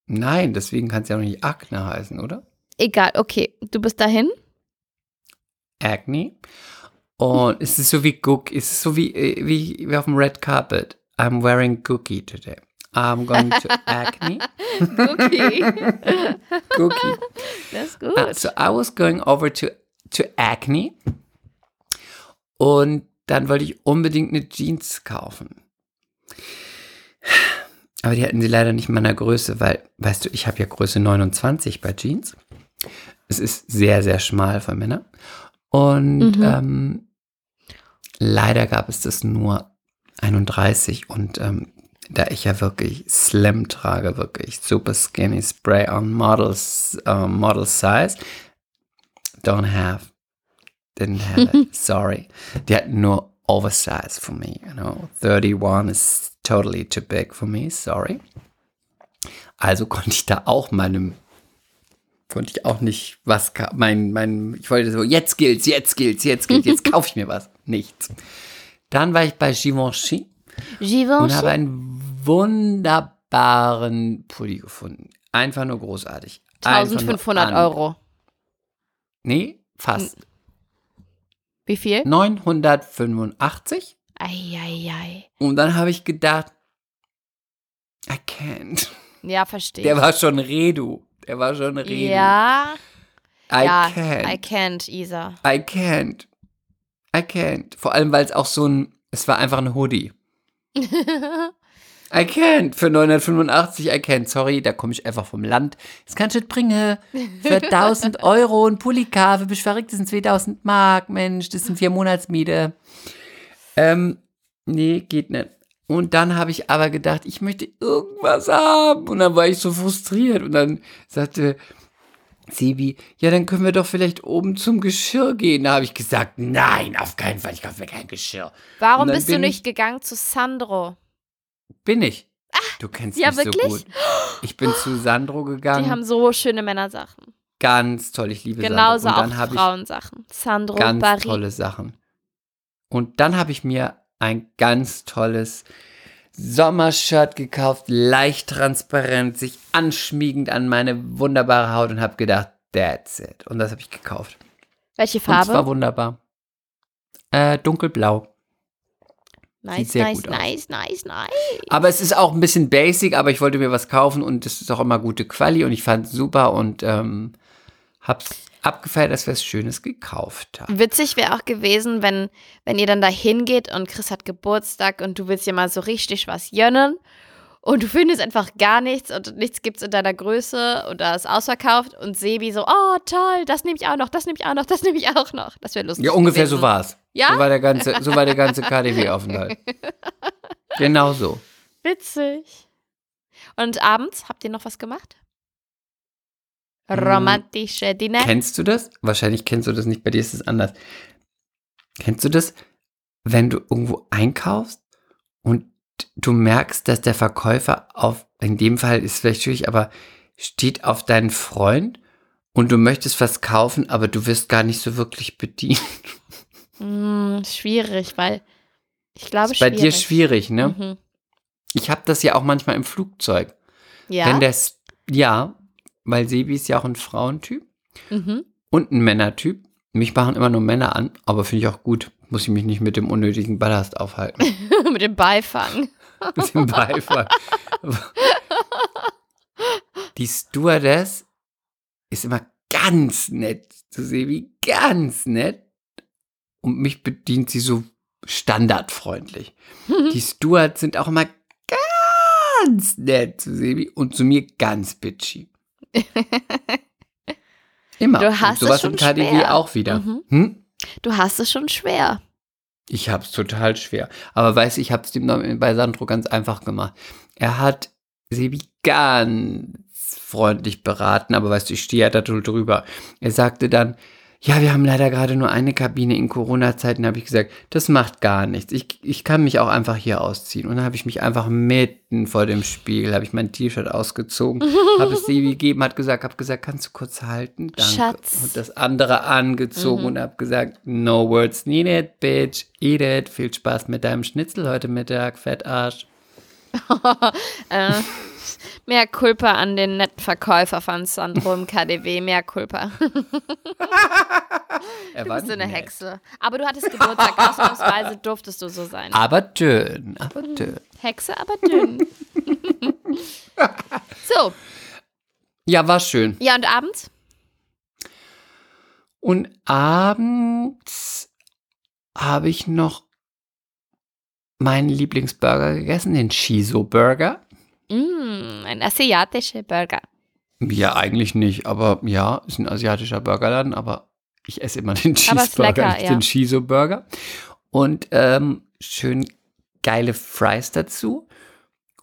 Nein, deswegen kann es ja auch nicht Akne heißen, oder? Egal, okay. Du bist dahin? Acne. Und es ist so wie Cook, es ist so wie, äh, wie, wie auf dem Red Carpet. I'm wearing Cookie today. I'm going to Acne. Cookie. das ist gut. Uh, so I was going over to, to Acne. Und dann wollte ich unbedingt eine Jeans kaufen. Aber die hatten sie leider nicht in meiner Größe, weil, weißt du, ich habe ja Größe 29 bei Jeans. Es ist sehr, sehr schmal für Männer. Und Mhm. ähm, leider gab es das nur 31. Und ähm, da ich ja wirklich Slim trage, wirklich super skinny Spray on Models, äh, Model Size, don't have. Didn't have it. <laughs> Sorry. Die hatten nur oversized for me. You know, 31 is totally too big for me. Sorry. Also konnte ich da auch meinem konnte ich auch nicht was mein mein ich wollte so jetzt gilt's, jetzt gilt's, jetzt gilt's, jetzt <laughs> kaufe ich mir was. Nichts. Dann war ich bei Givenchy und Givenchy? habe einen wunderbaren Pulli gefunden. Einfach nur großartig. Einfach nur 1500 an- Euro. Nee, fast. Wie viel? 985. Eieiei. Und dann habe ich gedacht, I can't. Ja, verstehe. Der war schon Redu. Der war schon Redu. ja, I ja, can't. I can't, Isa. I can't. I can't. Vor allem, weil es auch so ein, es war einfach ein Hoodie. I can't. Für 985, I can't. Sorry, da komme ich einfach vom Land. Das kannst du nicht bringen. Für <laughs> 1000 Euro ein Pullikave, bist verrückt, das sind 2000 Mark, Mensch, das sind vier Monatsmiete. Ähm, nee, geht nicht. Und dann habe ich aber gedacht, ich möchte irgendwas haben. Und dann war ich so frustriert. Und dann sagte Sebi, ja, dann können wir doch vielleicht oben zum Geschirr gehen. Da habe ich gesagt, nein, auf keinen Fall, ich kaufe mir kein Geschirr. Warum bist du nicht ich- gegangen zu Sandro? Bin ich. Du kennst ja, mich so wirklich? gut. Ich bin zu Sandro gegangen. Die haben so schöne Männersachen. ganz toll, ich liebe Genauso Sandro. Und auch Frauensachen. Sandro ganz Barry. tolle Sachen. Und dann habe ich mir ein ganz tolles Sommershirt gekauft, leicht transparent, sich anschmiegend an meine wunderbare Haut und habe gedacht, that's it. Und das habe ich gekauft. Welche Und es war Farbe? wunderbar. Äh, dunkelblau. Nice, nice, nice, nice, nice. Aber es ist auch ein bisschen basic, aber ich wollte mir was kaufen und es ist auch immer gute Quali und ich fand es super und ähm, hab's abgefeiert, dass wir was Schönes gekauft haben. Witzig wäre auch gewesen, wenn, wenn ihr dann da hingeht und Chris hat Geburtstag und du willst dir mal so richtig was gönnen und du findest einfach gar nichts und nichts gibt's in deiner Größe oder ist ausverkauft und Sebi so, oh toll, das nehme ich auch noch, das nehme ich auch noch, das nehme ich auch noch. Das wäre lustig. Ja, ungefähr gewesen. so war's. Ja? So war der ganze, so war der ganze KDW-Aufenthalt. <laughs> genau so. Witzig. Und abends habt ihr noch was gemacht? Hm. Romantische Dinner? Kennst du das? Wahrscheinlich kennst du das nicht, bei dir ist es anders. Kennst du das, wenn du irgendwo einkaufst und du merkst, dass der Verkäufer auf, in dem Fall ist es vielleicht schwierig, aber steht auf deinen Freund und du möchtest was kaufen, aber du wirst gar nicht so wirklich bedient. Hm, schwierig, weil ich glaube ist bei dir schwierig, ne? Mhm. Ich habe das ja auch manchmal im Flugzeug. Ja. Wenn das, ja, weil Sebi ist ja auch ein Frauentyp mhm. und ein Männertyp. Mich machen immer nur Männer an, aber finde ich auch gut. Muss ich mich nicht mit dem unnötigen Ballast aufhalten. <laughs> Mit dem Beifang. <laughs> mit dem Beifall. <laughs> Die Stewardess ist immer ganz nett zu Sebi, ganz nett. Und mich bedient sie so standardfreundlich. Die Stewards sind auch immer ganz nett zu Sebi und zu mir ganz bitchy. <laughs> Immer. Du hast und sowas es schon im KDW schwer. auch wieder. Mhm. Hm? Du hast es schon schwer. Ich hab's total schwer. Aber weißt du, ich hab's dem bei Sandro ganz einfach gemacht. Er hat Sebi ganz freundlich beraten, aber weißt du, ich stehe ja da drüber. Er sagte dann, ja, wir haben leider gerade nur eine Kabine in Corona-Zeiten, habe ich gesagt, das macht gar nichts. Ich, ich kann mich auch einfach hier ausziehen. Und dann habe ich mich einfach mitten vor dem Spiegel, habe ich mein T-Shirt ausgezogen, <laughs> habe es Sebi gegeben, hat gesagt, habe gesagt, kannst du kurz halten? Danke. Schatz. Und das andere angezogen und habe gesagt, no words needed, bitch, eat it. Viel Spaß mit deinem Schnitzel heute Mittag, Fettarsch. <laughs> Äh, mehr Kulpa an den netten Verkäufer von Sandro im KDW. Mehr Kulpa. Du bist so eine nett. Hexe. Aber du hattest Geburtstag. Ausnahmsweise durftest du so sein. Aber dünn, aber dünn. Hexe, aber dünn. <laughs> so. Ja, war schön. Ja, und abends? Und abends habe ich noch meinen Lieblingsburger gegessen, den Shiso-Burger. Mm, ein asiatischer Burger. Ja, eigentlich nicht, aber ja, ist ein asiatischer Burgerladen, aber ich esse immer <laughs> den Cheeseburger, lecker, ja. den Shiso-Burger. Und ähm, schön geile Fries dazu.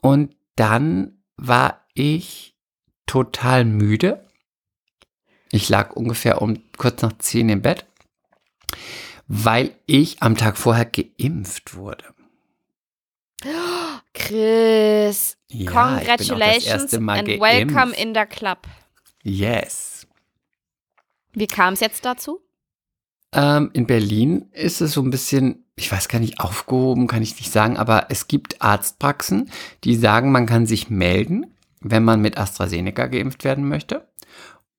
Und dann war ich total müde. Ich lag ungefähr um kurz nach zehn im Bett, weil ich am Tag vorher geimpft wurde. Chris, Ja, congratulations and geimpft. welcome in the club. Yes. Wie kam es jetzt dazu? Ähm, in Berlin ist es so ein bisschen, ich weiß gar nicht, aufgehoben, kann ich nicht sagen, aber es gibt Arztpraxen, die sagen, man kann sich melden, wenn man mit AstraZeneca geimpft werden möchte.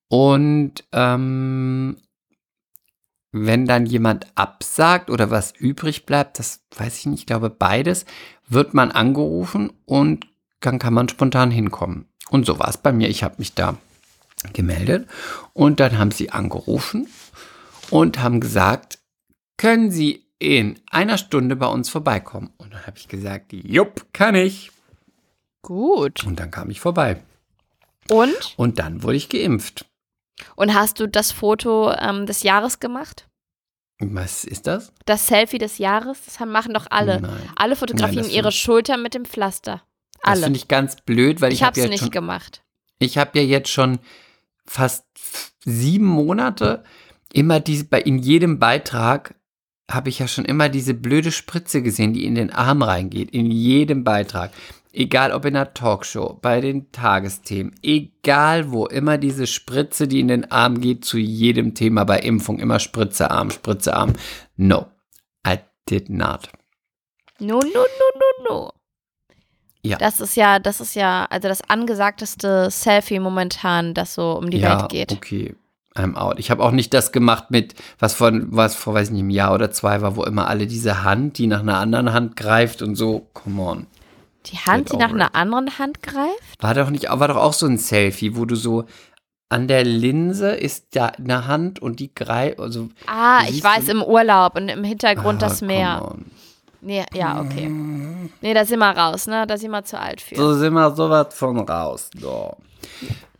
Und ähm, wenn dann jemand absagt oder was übrig bleibt, das weiß ich nicht, ich glaube beides, wird man angerufen und dann kann man spontan hinkommen. Und so war es bei mir. Ich habe mich da gemeldet und dann haben sie angerufen und haben gesagt, können Sie in einer Stunde bei uns vorbeikommen? Und dann habe ich gesagt, jupp, kann ich. Gut. Und dann kam ich vorbei. Und? Und dann wurde ich geimpft. Und hast du das Foto ähm, des Jahres gemacht? Was ist das? Das Selfie des Jahres? Das haben, machen doch alle. Nein. Alle fotografieren Nein, das ihre find- Schulter mit dem Pflaster. Das Alle. finde ich ganz blöd, weil ich, ich habe habe es ja, nicht schon- gemacht. ich hab ja jetzt schon fast sieben Monate immer diese, in jedem Beitrag habe ich ja schon immer diese blöde Spritze gesehen, die in den Arm reingeht. In jedem Beitrag. Egal ob in der Talkshow, bei den Tagesthemen, egal wo, immer diese Spritze, die in den Arm geht, zu jedem Thema bei Impfung, immer Spritze Arm, Spritze Arm. No, I did not. No, no, no, no, no. Ja. Das ist ja, das ist ja, also das angesagteste Selfie momentan, das so um die ja, Welt geht. okay. I'm out. Ich habe auch nicht das gemacht mit, was von, was vor, weiß nicht, einem Jahr oder zwei war, wo immer alle diese Hand, die nach einer anderen Hand greift und so, come on. Die Hand, die nach einer anderen Hand greift? War doch nicht, war doch auch so ein Selfie, wo du so an der Linse ist da eine Hand und die greift, also. Ah, ich weiß, im Urlaub und im Hintergrund ah, das Meer. Nee, ja, okay. Nee, da sind wir raus, ne? Da sind wir zu alt für. So sind wir sowas von raus. So.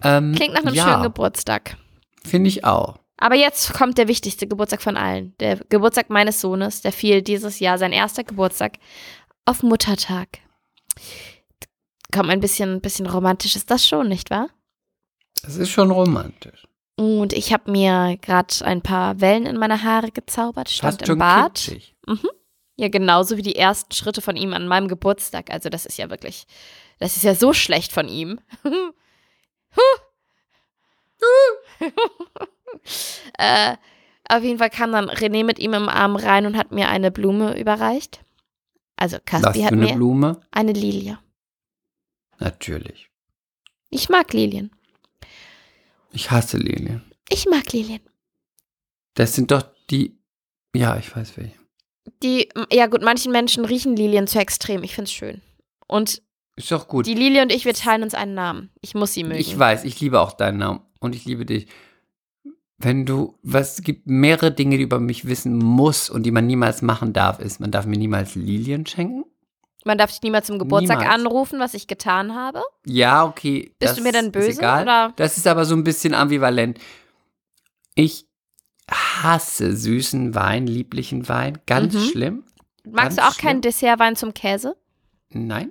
Ähm, Klingt nach einem ja, schönen Geburtstag. Finde ich auch. Aber jetzt kommt der wichtigste Geburtstag von allen. Der Geburtstag meines Sohnes, der fiel dieses Jahr, sein erster Geburtstag, auf Muttertag. Kommt ein bisschen, bisschen romantisch ist das schon, nicht wahr? Das ist schon romantisch. Und ich habe mir gerade ein paar Wellen in meine Haare gezaubert, stand Fast im Bad. kitschig. Ja, genauso wie die ersten Schritte von ihm an meinem Geburtstag. Also das ist ja wirklich, das ist ja so schlecht von ihm. äh, auf jeden Fall kam dann René mit ihm im Arm rein und hat mir eine Blume überreicht. Also Caspi hat eine mir Blume? eine Lilie. Natürlich. Ich mag Lilien. Ich hasse Lilien. Ich mag Lilien. Das sind doch die. Ja, ich weiß welche. Die, ja gut, manchen Menschen riechen Lilien zu extrem. Ich find's schön. Und Ist doch gut. die Lilie und ich, wir teilen uns einen Namen. Ich muss sie mögen. Ich weiß, ich liebe auch deinen Namen und ich liebe dich. Wenn du, was gibt mehrere Dinge, die über mich wissen muss und die man niemals machen darf, ist, man darf mir niemals Lilien schenken. Man darf dich niemals zum Geburtstag Niemals. anrufen, was ich getan habe. Ja, okay. Bist du mir dann ist böse, egal. oder? Das ist aber so ein bisschen ambivalent. Ich hasse süßen Wein, lieblichen Wein. Ganz Mhm. schlimm. Magst Ganz du auch schlimm. keinen Dessertwein zum Käse? Nein.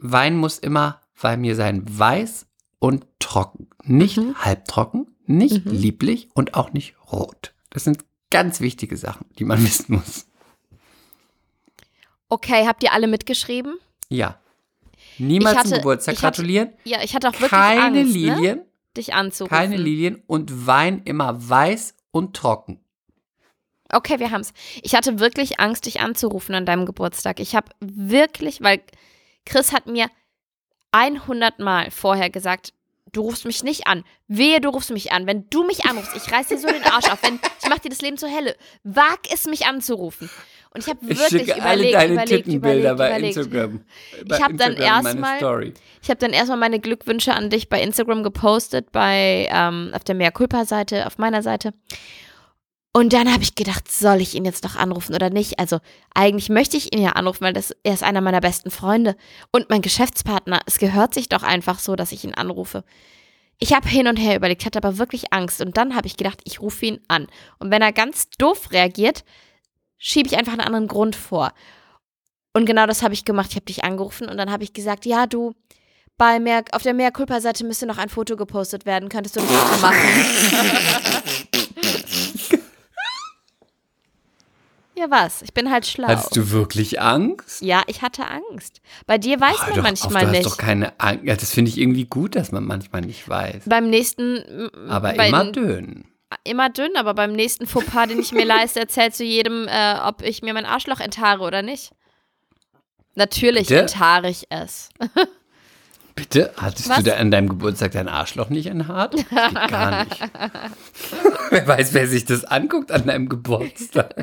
Wein muss immer bei mir sein weiß und trocken. Nicht Mhm. halbtrocken, nicht Mhm. lieblich und auch nicht rot. Das sind ganz wichtige Sachen, die man <laughs> wissen muss. Okay, habt ihr alle mitgeschrieben? Ja. Niemals hatte- zum Geburtstag hatte gratulieren. Ja, ich hatte auch wirklich Keine Angst, ne? Lilien, dich anzurufen. keine Lilien und Wein immer weiß und trocken. Okay, wir haben's. Ich hatte wirklich Angst, dich anzurufen an deinem Geburtstag. Ich habe wirklich, weil Chris hat mir 100 Mal vorher gesagt, du rufst mich nicht an. Wehe, du rufst mich an. Wenn du mich anrufst, ich reiß dir so den Arsch auf. Wenn, ich mach dir das Leben zur Hölle. Wag es, mich anzurufen. Und ich habe Ich wirklich alle überlegt, deine überlegt, Tittenbilder überlegt, bei. Instagram. Bei Ich hab dann erstmal-. Ich habe dann erstmal meine Glückwünsche an dich bei Instagram gepostet, bei ähm, auf der Mea Culpa-Seite, auf meiner Seite. Und dann habe ich gedacht, soll ich ihn jetzt noch anrufen oder nicht? Also eigentlich möchte ich ihn ja anrufen, weil das, er ist einer meiner besten Freunde und mein Geschäftspartner. Es gehört sich doch einfach so, dass ich ihn anrufe. Ich habe hin und her überlegt, hatte aber wirklich Angst. Und dann habe ich gedacht, ich rufe ihn an. Und wenn er ganz doof reagiert, schiebe ich einfach einen anderen Grund vor. Und genau das habe ich gemacht. Ich habe dich angerufen und dann habe ich gesagt, ja, du, bei mehr, auf der Mea Culpa-Seite müsste noch ein Foto gepostet werden. Könntest du das bitte machen? <laughs> Ja, was? Ich bin halt schlau. Hattest du wirklich Angst? ja, ich hatte Angst. Bei dir weiß Ah, man doch, manchmal auf, du nicht. hast doch keine Angst. Ja, das finde ich irgendwie gut, dass man manchmal nicht weiß. beim nächsten. Aber bei, immer dünn. immer dünn, aber beim nächsten Fauxpas, den ich mir leiste, erzählst du jedem, äh, ob ich mir mein Arschloch enthaare oder nicht. Natürlich Bitte? enthaare ich es. <laughs> Bitte? Hattest Was? du da an deinem Geburtstag dein Arschloch nicht enthaart? Das geht gar nicht. <laughs> wer weiß, wer sich das anguckt an deinem Geburtstag.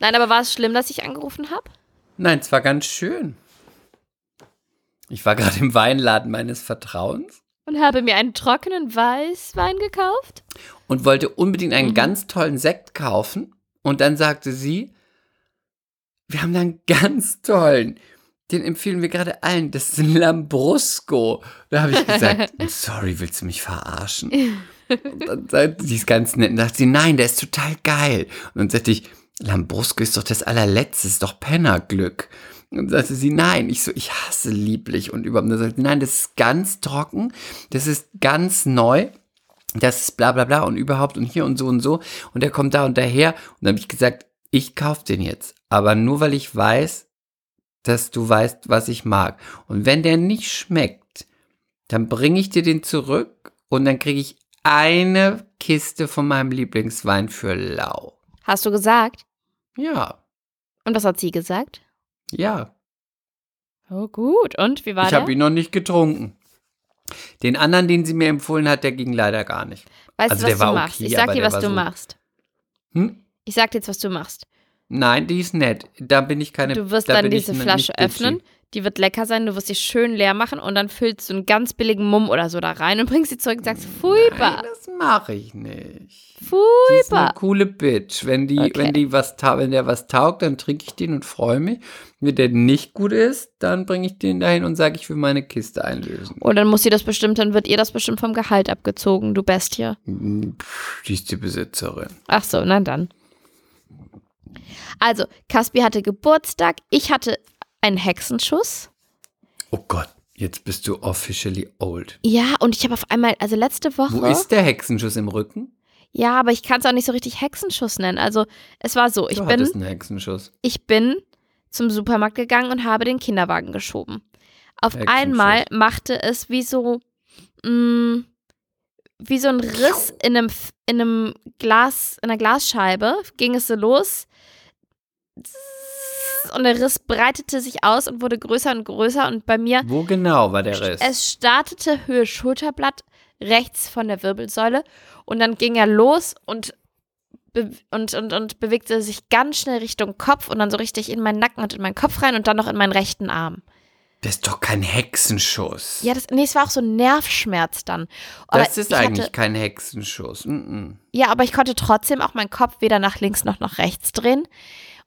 Nein, aber war es schlimm, dass ich angerufen habe? Nein, es war ganz schön. Ich war gerade im Weinladen meines Vertrauens Und habe mir einen trockenen Weißwein gekauft? und wollte unbedingt einen Mhm. ganz tollen Sekt kaufen. Und dann sagte sie, wir haben da einen ganz tollen, den empfehlen wir gerade allen. Das ist ein Lambrusco. Da habe ich gesagt, <laughs> sorry, willst du mich verarschen? Und dann sagte sie es ganz nett und sagte sie, nein, der ist total geil. Und dann sagte ich, Lambrusco ist doch das allerletzte, ist doch Pennerglück. Und sagte sie, nein. Ich so, ich hasse lieblich und überhaupt. Und dann sagte sie, nein, das ist ganz trocken, das ist ganz neu. Das ist bla bla bla und überhaupt und hier und so und so. Und der kommt da und daher. Und dann habe ich gesagt, ich kaufe den jetzt. Aber nur weil ich weiß, dass du weißt, was ich mag. Und wenn der nicht schmeckt, dann bringe ich dir den zurück und dann kriege ich eine Kiste von meinem Lieblingswein für lau. Hast du gesagt? Ja, Und was hat sie gesagt? ja. Oh, gut. Und wie war ich der? habe ihn noch nicht getrunken. Den anderen, den sie mir empfohlen hat, der ging leider gar nicht. Weißt also du, was du machst? okay, ich sag dir, was du so- machst. Hm? Ich sag dir jetzt, was du machst. Nein, die ist nett. Da bin ich keine. Du wirst da dann diese Flasche öffnen. Die wird lecker sein. Du wirst sie schön leer machen und dann füllst du einen ganz billigen Mumm oder so da rein und <laughs> bringst sie zurück und sagst, Nein, furchtbar, das mache ich nicht. Sie ist eine coole Bitch. Wenn die, Okay. wenn die was wenn der was taugt, dann trinke ich den und freue mich. Wenn der nicht gut ist, dann bringe ich den dahin und sage, ich will meine Kiste einlösen. Und dann muss sie das bestimmt, dann wird ihr das bestimmt vom Gehalt abgezogen, du Bestie. Pff, die ist die Besitzerin. Ach so, na dann. Also, Caspi hatte Geburtstag, ich hatte einen Hexenschuss. Oh Gott, jetzt bist du officially old. Ja, und ich habe auf einmal, also letzte Woche. Wo ist der Hexenschuss im Rücken? Ja, aber ich kann es auch nicht so richtig Hexenschuss nennen. Also, es war so, ich du bin, einen Hexenschuss. ich bin zum Supermarkt gegangen und habe den Kinderwagen geschoben. Auf einmal machte es wie so, mh, wie so ein Riss in einem, in einem Glas, in einer Glasscheibe, ging es so los. Und der Riss breitete sich aus und wurde größer und größer. Und bei mir Wo genau war der Riss? es startete Höhe Schulterblatt rechts von der Wirbelsäule und dann ging er los und, und, und, und bewegte sich ganz schnell Richtung Kopf und dann so richtig in meinen Nacken und in meinen Kopf rein und dann noch in meinen rechten Arm. das ist doch kein Hexenschuss. Ja, das, nee, es war auch so ein Nervschmerz dann. Aber das ist ich eigentlich Hatte, kein Hexenschuss. Mm -mm. ja, aber ich konnte trotzdem auch meinen Kopf weder nach links noch nach rechts drehen.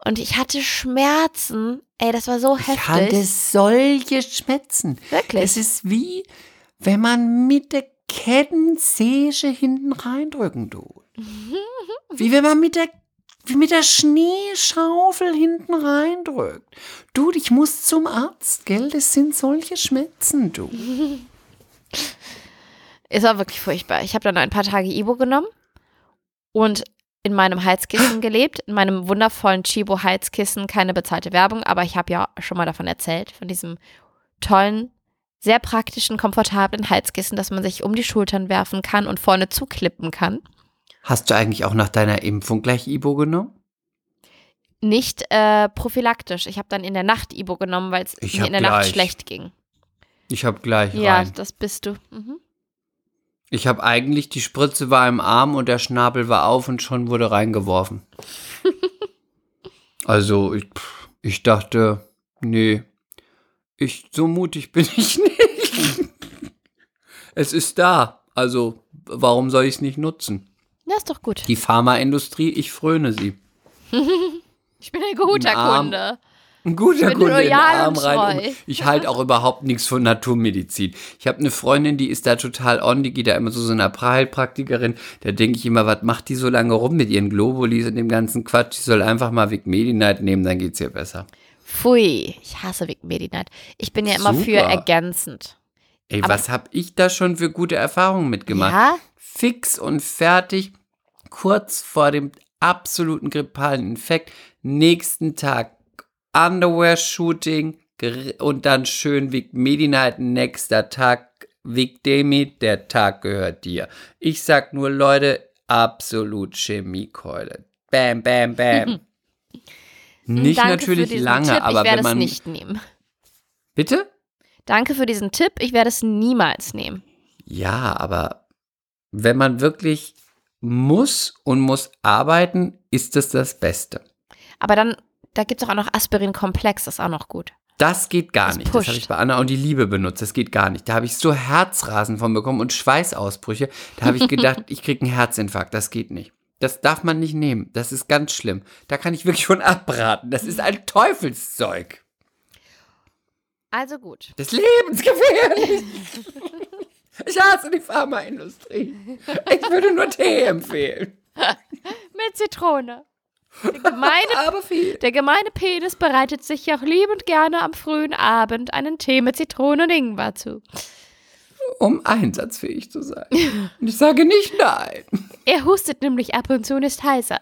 Und ich hatte Schmerzen. Ey, das war so Ich heftig. hatte solche Schmerzen. Wirklich. Es ist wie, wenn man mit der Kettensäge hinten reindrücken tut. <laughs> Wie wenn man mit der, wie mit der Schneeschaufel hinten reindrückt. Du, ich muss zum Arzt, gell? Das sind solche Schmerzen, du. <laughs> Es war wirklich furchtbar. Ich habe dann ein paar Tage Ibo genommen und in meinem Heizkissen <gasps> gelebt, in meinem wundervollen Chibo Heizkissen, keine bezahlte Werbung, aber ich habe ja schon mal davon erzählt, von diesem tollen, sehr praktischen, komfortablen Heizkissen, das man sich um die Schultern werfen kann und vorne zuklippen kann. Hast du eigentlich auch nach deiner Impfung gleich Ibo genommen? Nicht äh, prophylaktisch. Ich habe dann in der Nacht Ibo genommen, weil es mir in der Nacht gleich schlecht ging. Ich habe gleich Ja, rein. das bist du. Mhm. Ich habe eigentlich, die Spritze war im Arm und der Schnabel war auf und schon wurde reingeworfen. <laughs> also ich, ich dachte, nee, ich, so mutig bin <laughs> ich nicht. es ist da, also warum soll ich es nicht nutzen? Ja, ist doch gut. Die Pharmaindustrie, ich fröne sie. <laughs> Ich bin ein guter. Kunde. Ein guter bin Kunde in Arm rein. ich halte auch überhaupt nichts von Naturmedizin. Ich habe eine Freundin, die ist da total on, die geht da immer so so eine Heilpraktikerin. Da denke ich immer, was macht die so lange rum mit ihren Globulis und dem ganzen Quatsch? Die soll einfach mal Vic Medi-Night nehmen, dann geht's ihr besser. Pfui, ich hasse Vic Medi-Night. Ich bin ja immer für Super. ergänzend. Ey, Aber- was habe ich da schon für gute Erfahrungen mitgemacht? Ja? Fix und fertig, kurz vor dem absoluten grippalen Infekt. Nächsten Tag Underwear-Shooting und dann schön Vic Medi Night. Nächster Tag Vic Demi, der Tag gehört dir. Ich sag nur, Leute, absolut Chemiekeule. Bam, bam, bam. <laughs> Nicht Danke natürlich lange, Tipp. aber ich werde wenn man. es nicht nehmen. Bitte? Danke für diesen Tipp. Ich werde es niemals nehmen. Ja, aber wenn man wirklich muss und muss arbeiten, ist das das Beste. Aber dann, da gibt es auch noch Aspirin-Komplex, das ist auch noch gut. Das geht gar Das nicht. Das pusht. habe ich bei Anna und die Liebe benutzt. Das geht gar nicht. Da habe ich so Herzrasen von bekommen und Schweißausbrüche. Da habe ich gedacht, <laughs> ich kriege einen Herzinfarkt. Das geht nicht. Das darf man nicht nehmen. Das ist ganz schlimm. Da kann ich wirklich von abraten. Das ist ein Teufelszeug. Also gut. Das ist lebensgefährlich. Ich hasse die Pharmaindustrie. Ich würde nur Tee empfehlen. <laughs> Mit Zitrone. Der gemeine, <laughs> der gemeine Penis bereitet sich auch liebend gerne am frühen Abend einen Tee mit Zitrone und Ingwer zu. Um einsatzfähig zu sein. Und ich sage nicht nein. Er hustet nämlich ab und zu und ist heiser.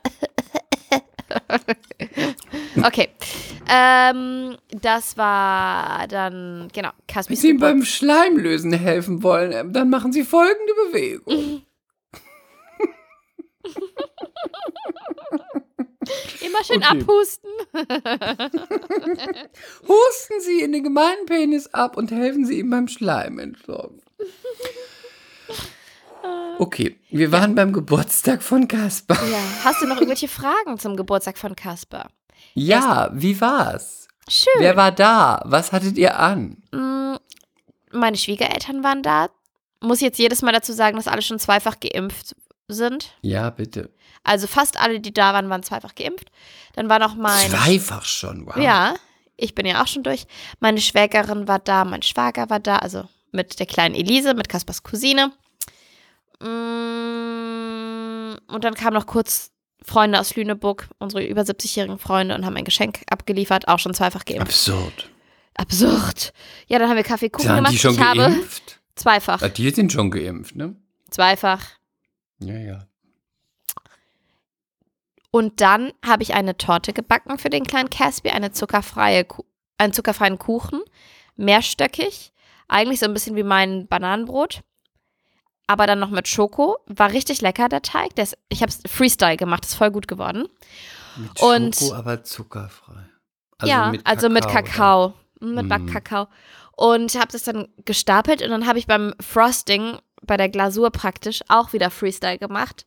<laughs> okay. Ähm, das war dann, genau, Wenn Kaspis Sie ihm beim Schleimlösen helfen wollen, ähm, dann machen Sie folgende Bewegung. <laughs> <laughs> Immer schön Okay. abhusten. <laughs> Husten Sie in den gemeinen Penis ab und helfen Sie ihm beim Schleim entsorgen. <laughs> Okay, wir waren beim Geburtstag von Kaspar. Ja. Hast du noch irgendwelche Fragen zum Geburtstag von Kasper? Ja, wie war's? Schön. Wer war da? Was hattet ihr an? Mm, Meine Schwiegereltern waren da. Muss jetzt jedes Mal dazu sagen, dass alle schon zweifach geimpft sind. Ja, bitte. Also fast alle, die da waren, waren zweifach geimpft. Dann war noch mein. Zweifach schon, wow. Ja, ich bin ja auch schon durch. Meine Schwägerin war da, mein Schwager war da, also mit der kleinen Elise, mit Kaspers Cousine. Mm, Und dann kamen noch kurz Freunde aus Lüneburg, unsere über 70-jährigen Freunde, und haben ein Geschenk abgeliefert, auch schon zweifach geimpft. Absurd. Absurd. Ja, dann haben wir Kaffeekuchen gemacht. die schon ich habe geimpft? zweifach. Ah, Die sind schon geimpft, ne? Zweifach. Ja, ja. Und dann habe ich eine Torte gebacken für den kleinen Caspi, eine zuckerfreie, einen zuckerfreien Kuchen, mehrstöckig, eigentlich so ein bisschen wie mein Bananenbrot, aber dann noch mit Schoko. War richtig lecker der Teig. Der ist, ich habe es Freestyle gemacht, ist voll gut geworden. Mit Und- Schoko, aber zuckerfrei. ja, also mit oder? Kakao, Mhm, mit Mm. Backkakao. Und habe das dann gestapelt und dann habe ich beim Frosting, bei der Glasur praktisch, auch wieder Freestyle gemacht.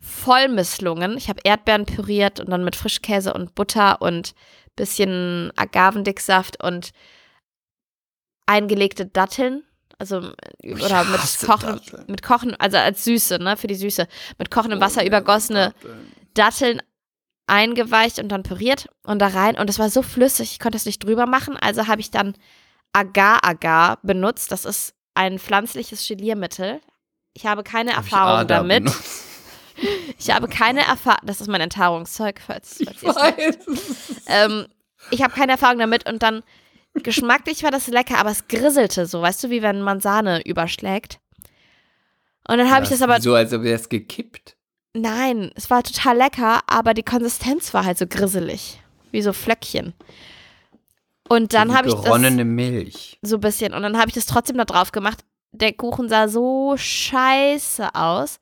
Voll misslungen. Ich habe Erdbeeren püriert und dann mit Frischkäse und Butter und bisschen Agavendicksaft und eingelegte Datteln. Also, Ich oder mit Kochen, Datteln. mit Kochen, also als Süße, ne, für die Süße. Mit kochendem Wasser Oh, übergossene Datteln. Datteln eingeweicht und dann püriert und da rein. Und es war so flüssig, ich konnte es nicht drüber machen. Also habe ich dann Agar-Agar benutzt. Das ist ein pflanzliches Geliermittel. Ich habe keine Hab ich Erfahrung damit. benutzt? <laughs> Ich habe keine Erfahrung. Das ist mein Enthaarungszeug, falls, Ich falls es weiß. ähm, ich habe keine Erfahrung damit und dann geschmacklich war das lecker, aber es grisselte so, weißt du, wie wenn man Sahne überschlägt. Und dann habe ich das aber So, als ob es gekippt. Nein, es war total lecker, aber die Konsistenz war halt so grisselig. Wie so Flöckchen. Und dann so habe ich das geronnene Milch. so ein bisschen und dann habe ich das trotzdem da drauf gemacht. Der Kuchen sah so scheiße aus.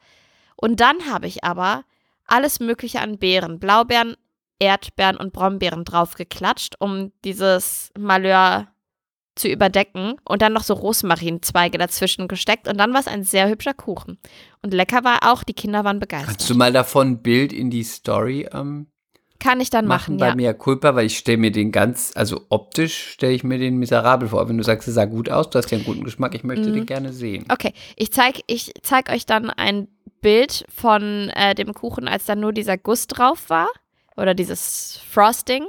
Und dann habe ich aber alles Mögliche an Beeren, Blaubeeren, Erdbeeren und Brombeeren draufgeklatscht, um dieses Malheur zu überdecken und dann noch so Rosmarinzweige dazwischen gesteckt und dann war es ein sehr hübscher Kuchen. Und lecker war auch, die Kinder waren begeistert. Kannst du mal davon ein Bild in die Story ähm, Kann ich dann machen, machen, bei ja. mir Culpa, weil ich stelle mir den ganz, also optisch stelle ich mir den miserabel vor. Wenn du sagst, es sah gut aus, du hast ja einen guten Geschmack, ich möchte Mhm. den gerne sehen. Okay, ich zeig, ich zeig euch dann ein Bild von äh, dem Kuchen, als dann nur dieser Guss drauf war. Oder dieses Frosting.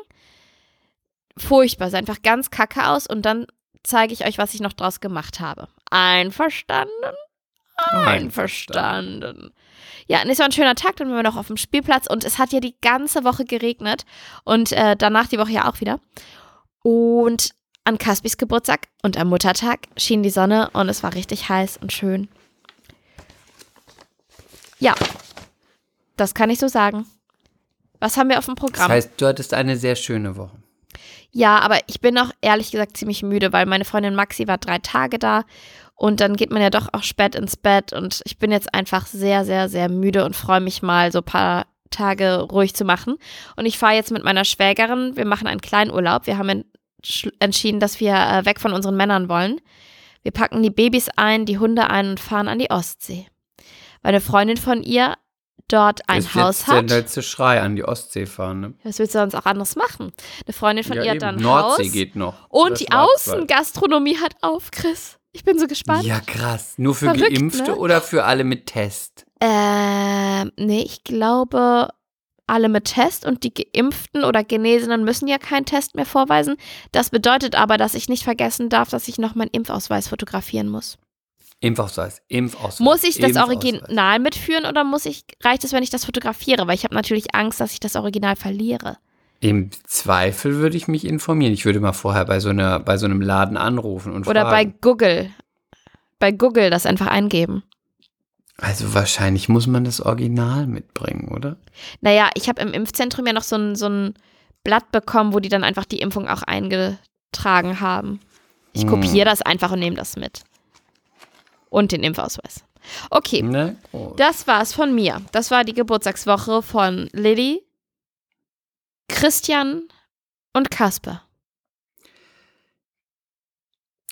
Furchtbar, sah einfach ganz kacke aus. Und dann zeige ich euch, was ich noch draus gemacht habe. Einverstanden? Einverstanden. Ja, und es war ein schöner Tag, dann waren wir noch auf dem Spielplatz und es hat ja die ganze Woche geregnet und äh, danach die Woche ja auch wieder. Und an Kaspis Geburtstag und am Muttertag schien die Sonne und es war richtig heiß und schön. Ja, Das kann ich so sagen. Was haben wir auf dem Das Programm? heißt, du hattest eine sehr schöne Woche. Ja, aber ich bin auch ehrlich gesagt ziemlich müde, weil meine Freundin Maxi war drei Tage da und dann geht man ja doch auch spät ins Bett und ich bin jetzt einfach sehr, sehr, sehr müde und freue mich mal so ein paar Tage ruhig zu machen. Und ich fahre jetzt mit meiner Schwägerin, wir machen einen kleinen Urlaub. Wir haben entsch- entschieden, dass wir äh, weg von unseren Männern wollen. Wir packen die Babys ein, die Hunde ein und fahren an die Ostsee. Weil eine Freundin von ihr dort ein ist Haus jetzt der hat. letzte Schrei an die Ostsee fahren. Ne? Was willst du sonst auch anderes machen? Eine Freundin von ja, ihr hat eben. dann ein Nordsee Haus. geht noch. Und die. Außengastronomie hat auf, Chris. Ich bin so gespannt. Ja, krass. Nur für Verrückt, Geimpfte ne? oder für alle mit Test? Ähm, nee, ich glaube, alle mit Test und die Geimpften oder Genesenen müssen ja keinen Test mehr vorweisen. Das bedeutet aber, dass ich nicht vergessen darf, dass ich noch meinen Impfausweis fotografieren muss. Impfausweis. Impfausweis. Muss ich das. Original mitführen oder muss ich, reicht es, wenn ich das fotografiere? Weil ich habe natürlich Angst, dass ich das Original verliere. Im Zweifel würde ich mich informieren. Ich würde mal vorher bei so, einer, bei so einem Laden anrufen und Oder bei fragen. Google. Bei Google das einfach eingeben. Also wahrscheinlich muss man das Original mitbringen, oder? Naja, ich habe im Impfzentrum ja noch so ein, so ein Blatt bekommen, wo die dann einfach die Impfung auch eingetragen haben. Ich Hm. kopiere das einfach und nehme das mit. Und den Impfausweis. Okay? Oh. das war's von mir. Das war die Geburtstagswoche von Lilly, Christian und Kasper.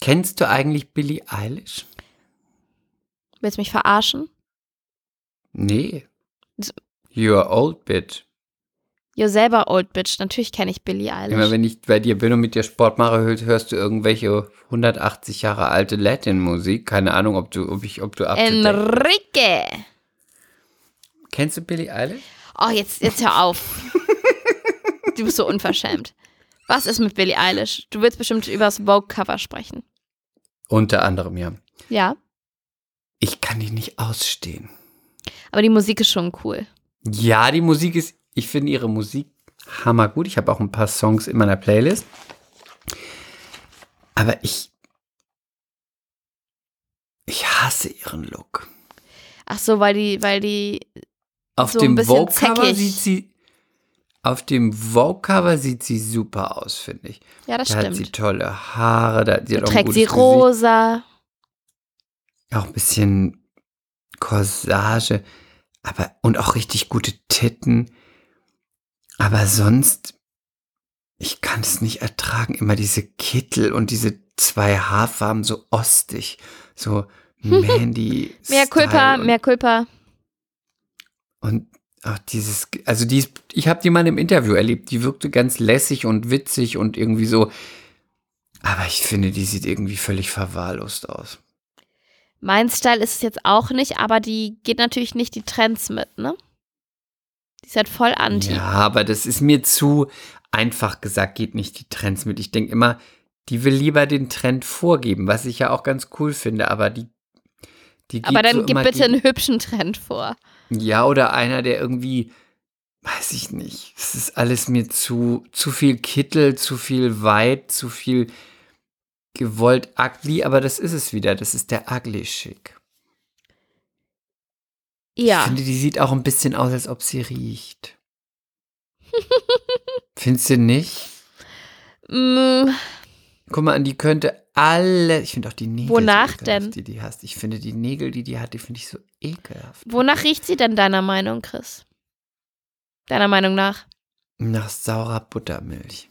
Kennst du eigentlich Billie Eilish? Willst du mich verarschen? Nee. You're old bitch. You're selber Old Bitch. Natürlich kenne ich Billie Immer Eilish. wenn ich bei dir bin und mit dir Sport mache, hörst, du irgendwelche 180 Jahre alte Latin-Musik. Keine Ahnung, ob du, ob ich, ob du Enrique. Kennst du Billie Eilish? Oh, jetzt, jetzt hör auf. <laughs> du bist so unverschämt. Was ist mit Billie Eilish? Du willst bestimmt über das Vogue-Cover sprechen. Unter anderem, ja. Ja, Ich kann die nicht ausstehen. aber die Musik ist schon cool. Ja, die Musik ist, ich finde ihre Musik hammergut. Ich habe auch ein paar Songs in meiner Playlist. Aber ich, ich hasse ihren Look. Ach so, weil die, weil die, Auf So dem Vogue-Cover sieht sie, auf dem Vogue-Cover sieht sie super aus, finde ich. ja, das da hat sie stimmt. tolle Haare, da, sie Da hat auch ein trägt sie gutes Gesicht. rosa. Auch ein bisschen Corsage, aber und auch richtig gute Titten. Aber sonst, ich kann es nicht ertragen, immer diese Kittel und diese zwei Haarfarben so ostig, so <laughs> Mandy. Mehr Culpa, mehr Culpa. Und auch dieses, also die ist, ich habe die mal im Interview erlebt, die wirkte ganz lässig und witzig und irgendwie so. Aber ich finde, die sieht irgendwie völlig verwahrlost aus. Mein Style ist es jetzt auch nicht, aber die geht natürlich nicht die Trends mit, ne? Die ist halt voll anti. Ja, aber das ist mir zu einfach gesagt, geht nicht die Trends mit. Ich denke immer, die will lieber den Trend vorgeben, was ich ja auch ganz cool finde, aber die. die aber gibt dann so gib bitte die, einen hübschen Trend vor. Ja, oder einer, der irgendwie, weiß ich nicht. Es ist alles mir zu, zu viel Kittel, zu viel weit, zu viel gewollt ugly, aber das ist es wieder. Das ist der ugly Schick. Ich Ja. finde, die sieht auch ein bisschen aus, als ob sie riecht. <laughs> Findest du nicht? Mm, Guck mal an, die könnte alle. Ich finde auch die Nägel. Wonach so denn? Die die hast. Ich finde die Nägel, die die hat, die finde ich so ekelhaft. wonach riecht sie denn deiner Meinung, Chris? Deiner Meinung nach? Nach saurer Buttermilch.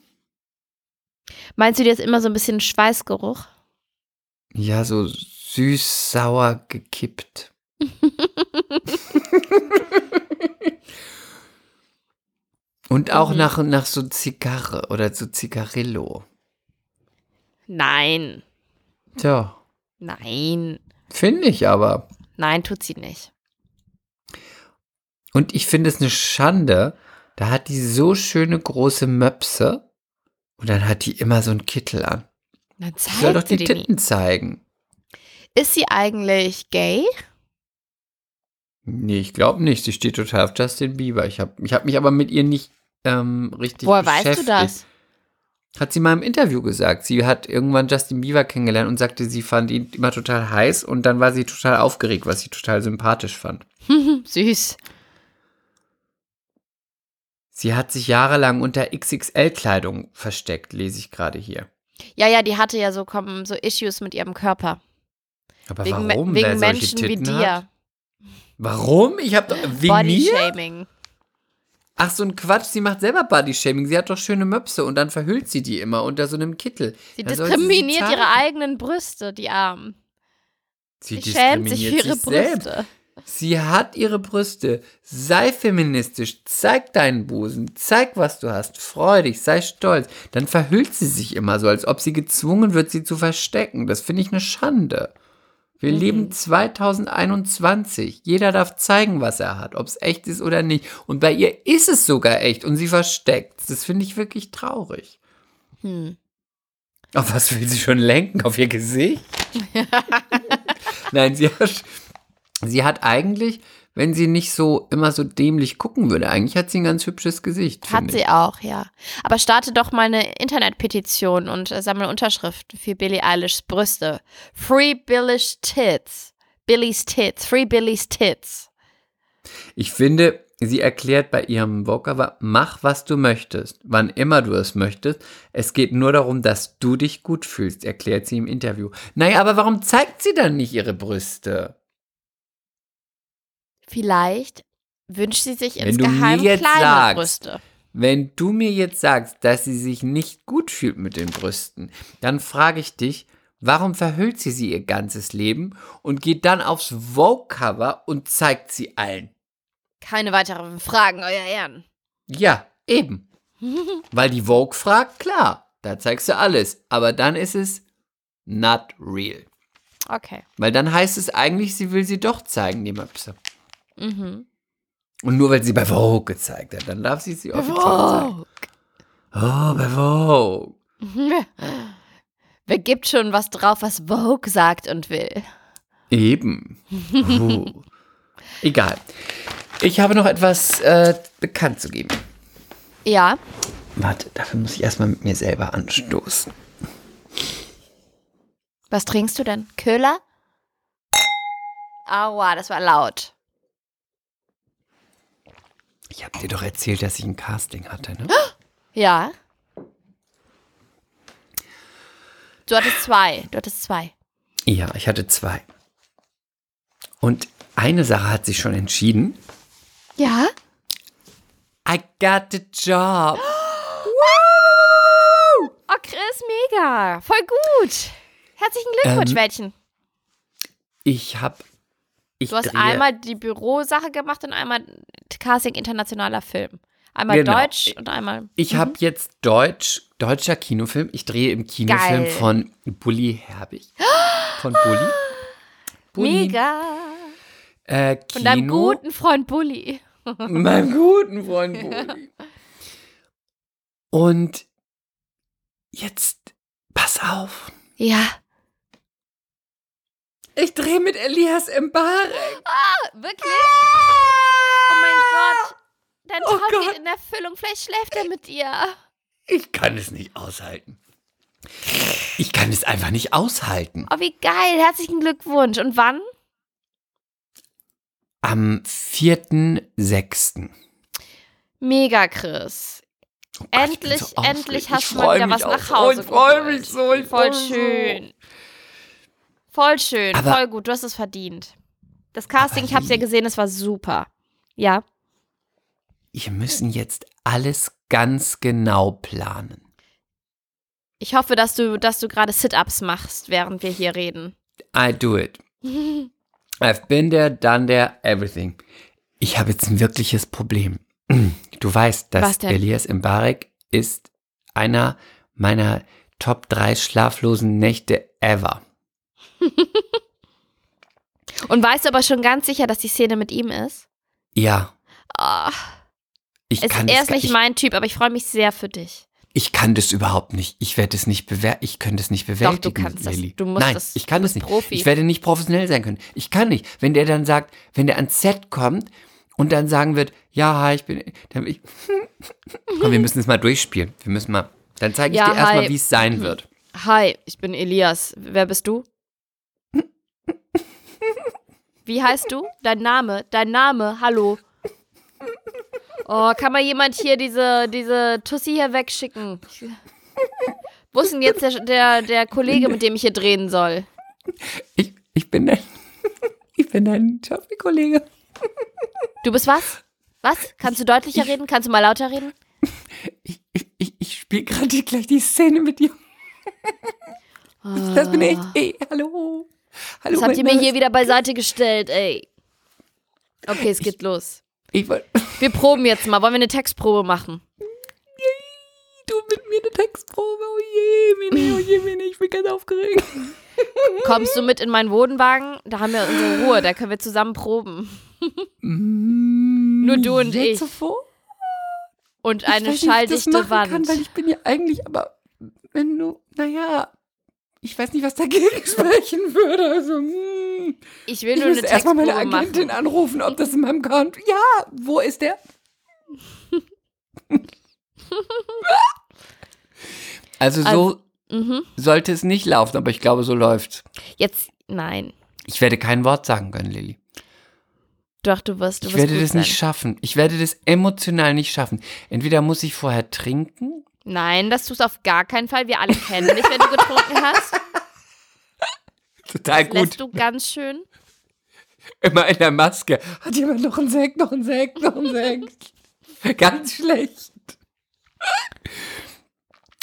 Meinst du, die ist immer so ein bisschen Schweißgeruch? Ja, so süß, sauer gekippt. <laughs> Und auch Mhm. nach, nach so Zigarre oder so Zigarillo. Nein. Tja, Nein. finde ich aber. Nein, tut sie nicht. Und ich finde es eine Schande. Da hat die so schöne große Möpse. Und dann hat die immer so einen Kittel an. Dann Die soll doch zeigt sie die die nie. Titten zeigen. Ist sie eigentlich gay? Nee, ich glaube nicht. Sie steht total auf Justin Bieber. Ich habe ich hab mich aber mit ihr nicht ähm, richtig Woher beschäftigt. weißt du das? Hat sie mal im Interview gesagt. Sie hat irgendwann Justin Bieber kennengelernt und sagte, sie fand ihn immer total heiß und dann war sie total aufgeregt, was sie total sympathisch fand. <laughs> Süß. Sie hat sich jahrelang unter XXL-Kleidung versteckt, lese ich gerade hier. Ja, ja, die hatte ja so, kommen, so Issues mit ihrem Körper. Aber Wegen, warum? wegen Menschen wie dir. Hat? Warum? Ich habe doch wegen mir? Body-Shaming. Ach, so ein Quatsch. Sie macht selber Bodyshaming. Sie hat doch schöne Möpse und dann verhüllt sie die immer unter so einem Kittel. Sie Dann diskriminiert sie ihre eigenen Brüste, die Armen. Sie Sie schämt sich für diskriminiert ihre sich selbst. Brüste. Sie hat ihre Brüste. Sei feministisch. Zeig deinen Busen. Zeig, was du hast. Freu dich. Sei stolz. Dann verhüllt sie sich immer so, als ob sie gezwungen wird, sie zu verstecken. Das finde ich eine Schande. Wir Mhm. leben 2021. Jeder darf zeigen, was er hat, ob es echt ist oder nicht. Und bei ihr ist es sogar echt und sie versteckt. Das finde ich wirklich traurig. Hm. Auf was will sie schon lenken? Auf ihr Gesicht? <laughs> Nein, sie hat, sie hat eigentlich, wenn sie nicht so immer so dämlich gucken würde, eigentlich hat sie ein ganz hübsches Gesicht. Hat sie ich. auch, ja. Aber starte doch mal eine Internetpetition und äh, sammle Unterschriften für Billie Eilish's Brüste. Free Billish Tits. Billy's Tits. Free Billy's Tits. Ich finde, sie erklärt bei ihrem Vocover, mach was du möchtest, wann immer du es möchtest. Es geht nur darum, dass du dich gut fühlst, erklärt sie im Interview. Naja, aber warum zeigt sie dann nicht ihre Brüste? Vielleicht wünscht sie sich Wenn insgeheim kleine sagst, Brüste. Wenn du mir jetzt sagst, dass sie sich nicht gut fühlt mit den Brüsten, dann frage ich dich, warum verhüllt sie sie ihr ganzes Leben und geht dann aufs Vogue-Cover und zeigt sie allen? Keine weiteren Fragen, euer Ehren. Ja, eben. <laughs> Weil die Vogue fragt, klar, da zeigst du alles, aber dann ist es not real. Okay. Weil dann heißt es eigentlich, sie will sie doch zeigen, die Möpse. Mhm. Und nur weil sie bei Vogue gezeigt hat, dann darf sie sie offiziell zeigen. Oh, bei Vogue. <laughs> Wer gibt schon was drauf, was Vogue sagt und will? Eben. <laughs> Uh. Egal. Ich habe noch etwas äh, bekannt zu geben. Ja. Warte, dafür muss ich erstmal mit mir selber anstoßen. Was trinkst du denn? Köhler? Aua, das war laut. Ich habe dir doch erzählt, dass ich ein Casting hatte, ne? Ja. Du hattest zwei. Du hattest zwei. Ja, ich hatte zwei. Und eine Sache hat sich schon entschieden. Ja? I got the job. Oh, Chris, mega. Voll gut. Herzlichen Glückwunsch, Ähm, Mädchen. Ich habe. Ich Du hast drehe- einmal die Bürosache gemacht und einmal Casting internationaler Film. Einmal Genau. Deutsch und einmal. Ich habe jetzt Deutsch, deutscher Kinofilm. Ich drehe im Kinofilm Geil. von Bully Herbig. Von Bully. Bully. Mega. Äh, Von deinem Kino. guten Freund Bulli. <laughs> meinem guten Freund Bulli. Und jetzt, pass auf. Ja. Ich drehe mit Elias Mbarek. Ah, wirklich? Oh mein Gott. Dein Oh Traum Gott. geht in Erfüllung. Vielleicht schläft er mit dir. Ich kann es nicht aushalten. Ich kann es einfach nicht aushalten. Oh, wie geil. Herzlichen Glückwunsch. Und wann? Am 4.6. Mega, Chris. Oh Gott, endlich, so endlich hast du mal wieder was nach so. Hause Ich freue mich so. Ich Voll schön. Voll schön. Aber- voll gut. Du hast es verdient. Das Casting, ich hab's ja gesehen, es war super. Ja. Wir müssen jetzt alles ganz genau planen. Ich hoffe, dass du, dass du gerade Sit-Ups machst, während wir hier reden. I do it. <laughs> I've been there, done there, everything. Ich habe jetzt ein wirkliches Problem. <clears throat> Du weißt, dass? Elias Mbarek ist einer meiner Top 3 schlaflosen Nächte ever. <laughs> Und weißt du aber schon ganz sicher, dass die Szene mit ihm ist? Ja, Ah, ich es kann ist das erst gar- nicht ich, mein Typ, aber ich freue mich sehr für dich. ich kann das überhaupt nicht. Ich werde es nicht bewer ich könnte es nicht bewältigen. kannst das. Lilly. Du musst Nein, das. ich kann Du bist nicht. Profi. Ich werde nicht professionell sein können. Ich kann nicht. Wenn der dann sagt, wenn der ans Set kommt und dann sagen wird, ja, hi, ich bin, dann ich, <laughs> komm, wir müssen es mal durchspielen. Wir müssen mal, dann zeige ich Ja, dir erstmal, wie es sein wird. Hi, ich bin Elias. Wer bist du? Wie heißt du? Dein Name? Dein Name? Hallo. Oh, kann mal jemand hier diese, diese Tussi hier wegschicken? Wo ist denn jetzt der, der, der Kollege, mit dem ich hier drehen soll? Ich, ich bin dein, ich bin dein Schauspielkollege. Du bist was? Was? Kannst du deutlicher reden? Kannst du mal lauter reden? Ich, ich, ich, ich spiele gerade gleich die Szene mit dir. Das bin ich. Ey, hallo. Hallo. Das habt ihr mir hier wieder beiseite gestellt, ey. Okay, es geht los. Ich <laughs> Wir proben jetzt mal. Wollen wir eine Textprobe machen? du mit mir eine Textprobe. Oh je, Mini, oh je, <laughs> Mini, ich bin ganz aufgeregt. <laughs> Kommst du mit in meinen Wohnwagen? Da haben wir unsere Ruhe, da können wir zusammen proben. Nur du und ich. Sofort? Und Ich eine weiß nicht, ob ich das schalldichte machen Wand. Kann, weil ich bin ja eigentlich, aber wenn du, naja, ich weiß nicht, was dagegen <laughs> sprechen würde. Also, hm. ich will ich nur eine muss erstmal meine Agentin machen. anrufen, ob das in meinem Konto. Ja, wo ist der? <laughs> also so Also- Mhm. sollte es nicht laufen, aber ich glaube, so läuft's. Jetzt, nein. Ich werde kein Wort sagen können, Lilly. Doch, du wirst, du Ich wirst werde das sein. nicht schaffen. Ich werde das emotional nicht schaffen. Entweder muss ich vorher trinken. Nein, das tust du auf gar keinen Fall. Wir alle kennen dich, wenn du getrunken hast. <laughs> Total Das gut. lässt du ganz schön. Immer in der Maske. Hat jemand noch einen Sekt, noch einen Sekt, noch einen Sekt? <laughs> Ganz schlecht.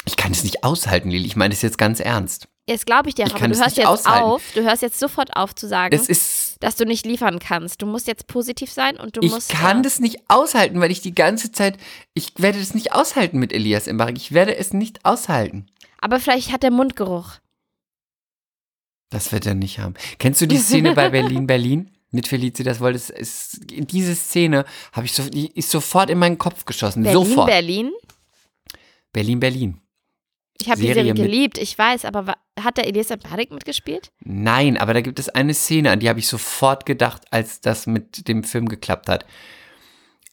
Ich kann es nicht aushalten, Lili. Ich meine das jetzt ganz ernst. Jetzt glaube ich dir, Ich aber du es hörst jetzt aushalten. auf. Du hörst jetzt sofort auf zu sagen, Es ist. Dass du nicht liefern kannst. Du musst jetzt positiv sein und du Ich musst. kann äh, das nicht aushalten, weil ich die ganze Zeit. Ich werde das nicht aushalten mit Elias Imbarek. Ich werde es nicht aushalten. Aber vielleicht hat der Mundgeruch. Das wird er nicht haben. Kennst du die Szene bei Berlin, Berlin? Mit Felicitas Wolltes. Es, diese Szene habe ich so, ist sofort in meinen Kopf geschossen. Berlin, sofort. Berlin. Berlin, Berlin. Ich habe die Serie geliebt, ich weiß, aber wa- hat der Elias Barik mitgespielt? Nein, aber da gibt es eine Szene, an die habe ich sofort gedacht, als das mit dem Film geklappt hat.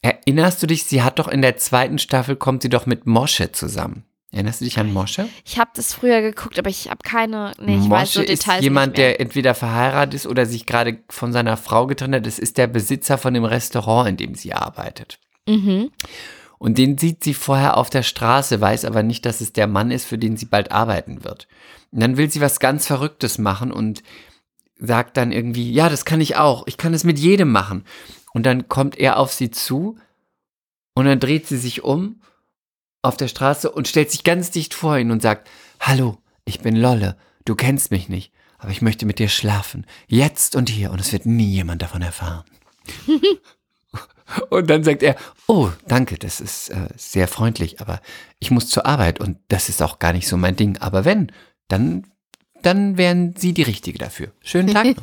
Erinnerst du dich, sie hat doch in der zweiten Staffel, kommt sie doch mit Mosche zusammen. Erinnerst du dich an Mosche? Ich habe das früher geguckt, aber ich habe keine. Nee, ich weiß so Mosche Details ist jemand, der entweder verheiratet ist oder sich gerade von seiner Frau getrennt hat. Das ist der Besitzer von dem Restaurant, in dem sie arbeitet. Mhm. Und den sieht sie vorher auf der Straße, weiß aber nicht, dass es der Mann ist, für den sie bald arbeiten wird. Und dann will sie was ganz Verrücktes machen und sagt dann irgendwie, ja, das kann ich auch, ich kann es mit jedem machen. Und dann kommt er auf sie zu und dann dreht sie sich um auf der Straße und stellt sich ganz dicht vor ihn und sagt, hallo, ich bin Lolle, du kennst mich nicht, aber ich möchte mit dir schlafen, jetzt und hier und es wird nie jemand davon erfahren. <laughs> Und dann sagt er, oh, danke, das ist äh, sehr freundlich, aber ich muss zur Arbeit und das ist auch gar nicht so mein Ding. Aber wenn, dann, dann wären Sie die Richtige dafür. Schönen Tag <laughs>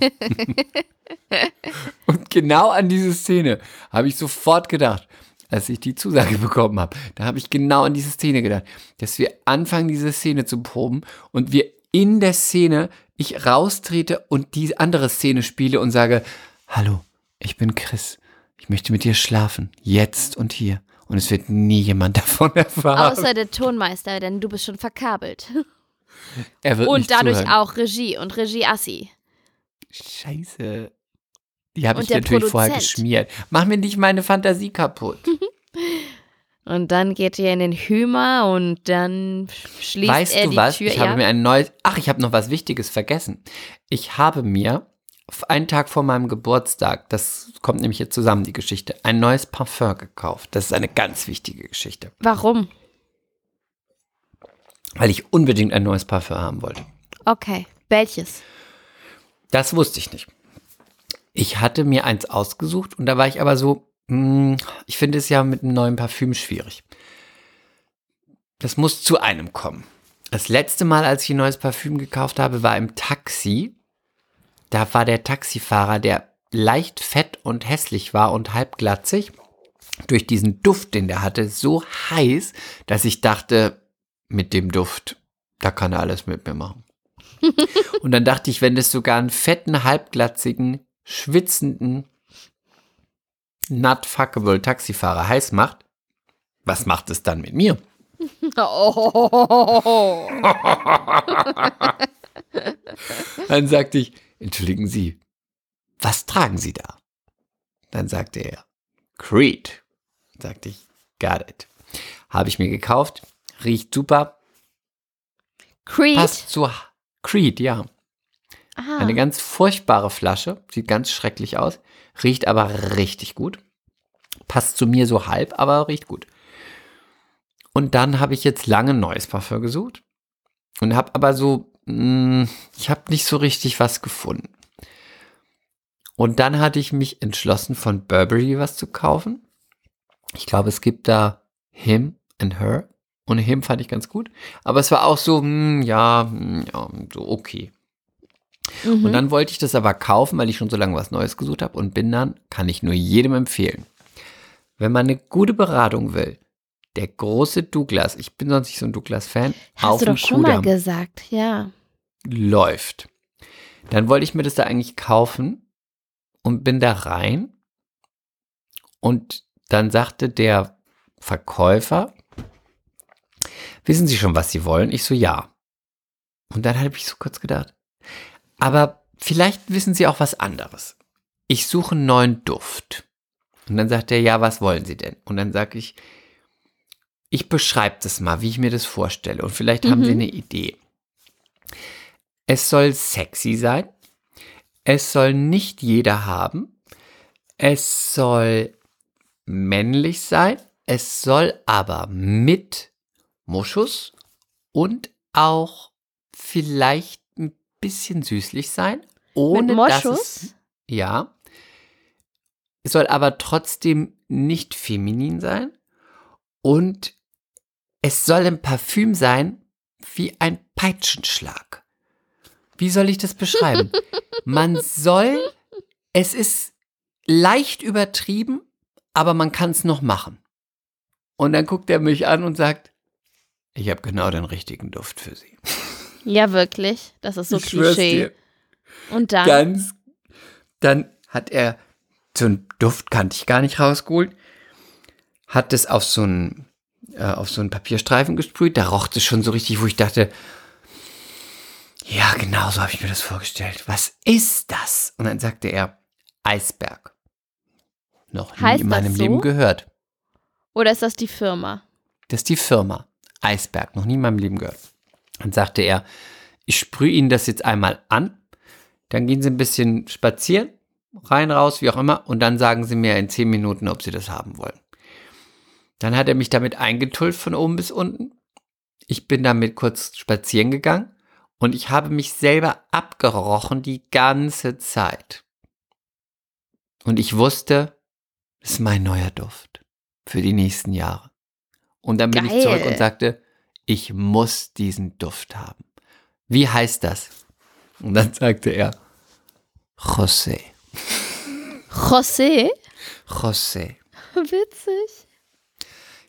und genau an diese Szene habe ich sofort gedacht, als ich die Zusage bekommen habe. Da habe ich genau an diese Szene gedacht, dass wir anfangen, diese Szene zu proben und wir in der Szene, ich raustrete und die andere Szene spiele und sage, hallo, ich bin Chris. Ich möchte mit dir schlafen. Jetzt und hier. Und es wird nie jemand <laughs> davon erfahren. Außer der Tonmeister, denn du bist schon verkabelt. <laughs> er wird Und dadurch zuhören. auch Regie und Regie-Assi. Scheiße. Die habe ich natürlich vorher Produzent. geschmiert. Mach mir nicht meine Fantasie kaputt. <laughs> Und dann geht ihr in den Hümer und dann schließt weißt er du die was? Tür. ich ja? habe mir ein neues. Ach, ich habe noch was Wichtiges vergessen. Ich habe mir einen Tag vor meinem Geburtstag, das kommt nämlich jetzt zusammen, die Geschichte, ein neues Parfum gekauft. Das ist eine ganz wichtige Geschichte. Warum? Weil ich unbedingt ein neues Parfum haben wollte. Okay. Welches? Das wusste ich nicht. Ich hatte mir eins ausgesucht und da war ich aber so, hm, ich finde es ja mit einem neuen Parfüm schwierig. Das muss zu einem kommen. Das letzte Mal, als ich ein neues Parfüm gekauft habe, war im Taxi. Da war der Taxifahrer, der leicht fett und hässlich war und halbglatzig, durch diesen Duft, den der hatte, so heiß, dass ich dachte, mit dem Duft, da kann er alles mit mir machen. <laughs> Und dann dachte ich, wenn das sogar einen fetten, halbglatzigen, schwitzenden, not fuckable Taxifahrer heiß macht, was macht es dann mit mir? Oh. <laughs> Dann sagte ich, entschuldigen Sie, was tragen Sie da? Dann sagte er, Creed. Sagte ich, got it. Habe ich mir gekauft, riecht super, Creed. passt zu Creed, ja. Ah. Eine ganz furchtbare Flasche, sieht ganz schrecklich aus, riecht aber richtig gut. Passt zu mir so halb, aber riecht gut. Und dann habe ich jetzt lange neues Parfum gesucht und habe aber so, ich habe nicht so richtig was gefunden. Und dann hatte ich mich entschlossen, von Burberry was zu kaufen. Ich glaube, es gibt da Him and Her. Und Him fand ich ganz gut. Aber es war auch so, mh, ja, mh, ja, so okay. Mhm. Und dann wollte ich das aber kaufen, weil ich schon so lange was Neues gesucht habe und bin dann, kann ich nur jedem empfehlen. Wenn man eine gute Beratung will, der große Douglas, ich bin sonst nicht so ein Douglas-Fan, Hast auf du doch schon mal Kudamm gesagt, ja. Läuft. Dann wollte ich mir das da eigentlich kaufen und bin da rein und dann sagte der Verkäufer, wissen Sie schon, was Sie wollen? Ich so, ja. Und dann habe ich so kurz gedacht, aber vielleicht wissen Sie auch was anderes. Ich suche einen neuen Duft. Und dann sagt er, ja, was wollen Sie denn? Und dann sage ich, ich beschreibe das mal, wie ich mir das vorstelle. Und vielleicht haben Sie Mhm. eine Idee. Es soll sexy sein. Es soll nicht jeder haben. Es soll männlich sein. Es soll aber mit Moschus und auch vielleicht ein bisschen süßlich sein. Ohne dass Moschus? es, ja. Es soll aber trotzdem nicht feminin sein. Und es soll ein Parfüm sein wie ein Peitschenschlag. Wie soll ich das beschreiben? Man soll, es ist leicht übertrieben, aber man kann es noch machen. Und dann guckt er mich an und sagt, ich habe genau den richtigen Duft für Sie. Ja, wirklich. Das ist so Ich Klischee. Und dann. Ganz, dann hat er so einen Duft, kannte ich gar nicht rausgeholt, hat es auf so einen, äh, auf so einen Papierstreifen gesprüht, da roch es schon so richtig, wo ich dachte, ja, genau so habe ich mir das vorgestellt. Was ist das? Und dann sagte er, Eisberg. Noch nie Heißt in meinem so? Leben gehört. Oder ist das die Firma? Das ist die Firma. Eisberg. Noch nie in meinem Leben gehört. Dann sagte er, ich sprühe Ihnen das jetzt einmal an. Dann gehen Sie ein bisschen spazieren. Rein, raus, wie auch immer. Und dann sagen Sie mir in zehn Minuten, ob Sie das haben wollen. Dann hat er mich damit eingetullt von oben bis unten. Ich bin damit kurz spazieren gegangen. Und ich habe mich selber abgerochen die ganze Zeit. Und ich wusste, das ist mein neuer Duft für die nächsten Jahre. Und dann bin ich Geil. zurück und sagte, ich muss diesen Duft haben. Wie heißt das? Und dann sagte er, José. José? José. <laughs> Witzig.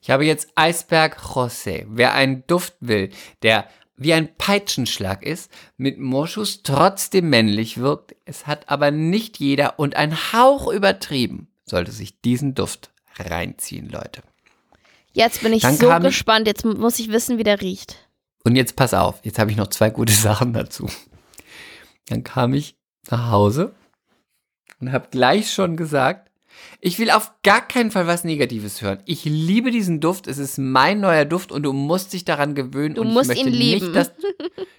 Ich habe jetzt Eisberg José. Wer einen Duft will, der wie ein Peitschenschlag ist, mit Moschus trotzdem männlich wirkt, es hat aber nicht jeder und ein Hauch übertrieben, sollte sich diesen Duft reinziehen, Leute. Jetzt bin ich Dann so gespannt. Jetzt muss ich wissen, wie der riecht. Und jetzt pass auf, jetzt habe ich noch zwei gute <laughs> Sachen dazu. Dann kam ich nach Hause und habe gleich schon gesagt, ich will auf gar keinen Fall was Negatives hören. Ich liebe diesen Duft, es ist mein neuer Duft und du musst dich daran gewöhnen. Du und musst ich möchte ihn lieben. nicht, dass,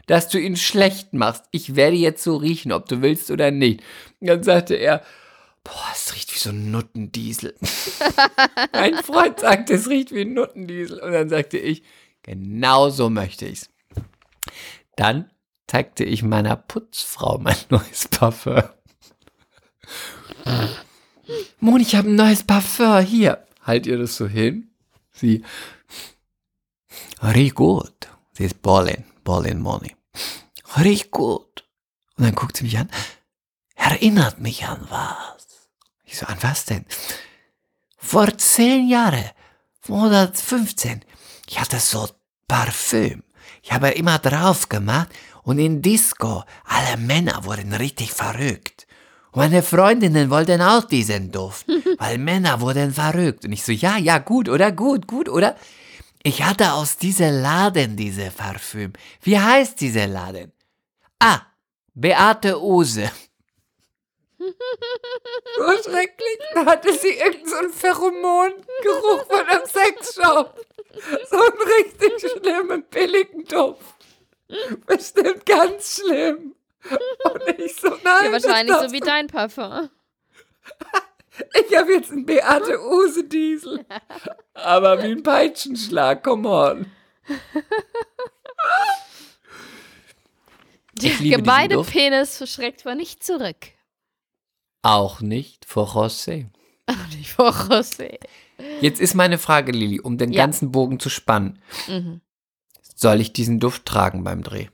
dass du ihn schlecht machst. Ich werde jetzt so riechen, ob du willst oder nicht. Und dann sagte er, boah, es riecht wie so ein Nuttendiesel. <laughs> mein Freund sagte, es riecht wie ein Nuttendiesel. Und dann sagte ich, genau so möchte ich's. Dann zeigte ich meiner Putzfrau mein <laughs> neues Parfum. Moni, ich habe ein neues Parfum hier. Halt ihr das so hin. Sie riecht gut. Sie ist Bolin, Bolin Moni. Riecht gut. Und dann guckt sie mich an. Erinnert mich an was. Ich so, an was denn? Vor zehn Jahren, oder 15, ich hatte so Parfüm. Ich habe immer drauf gemacht und in Disco, alle Männer wurden richtig verrückt. Meine Freundinnen wollten auch diesen Duft, <laughs> weil Männer wurden verrückt. Und ich so, ja, ja, gut, oder? Gut, gut, oder? Ich hatte aus diesem Laden diese Parfüm. Wie heißt dieser Laden? Ah, Beate Use. <laughs> So schrecklich. Da hatte sie irgendeinen so einen Pheromongeruch von einem Sexshop. So einen richtig schlimmen, billigen Duft. Bestimmt ganz schlimm. <laughs> Und ich so, nein. Ja, wahrscheinlich so wie dein Parfum. Ich habe jetzt einen Beate Use Diesel. Aber wie ein Peitschenschlag, come on. <laughs> Der gemeine. Penis schreckt vor nicht zurück. Auch nicht vor José. <laughs> Nicht vor José. Jetzt ist meine Frage, Lili, um den Ja. ganzen Bogen zu spannen. Mhm. Soll ich diesen Duft tragen beim Dreh?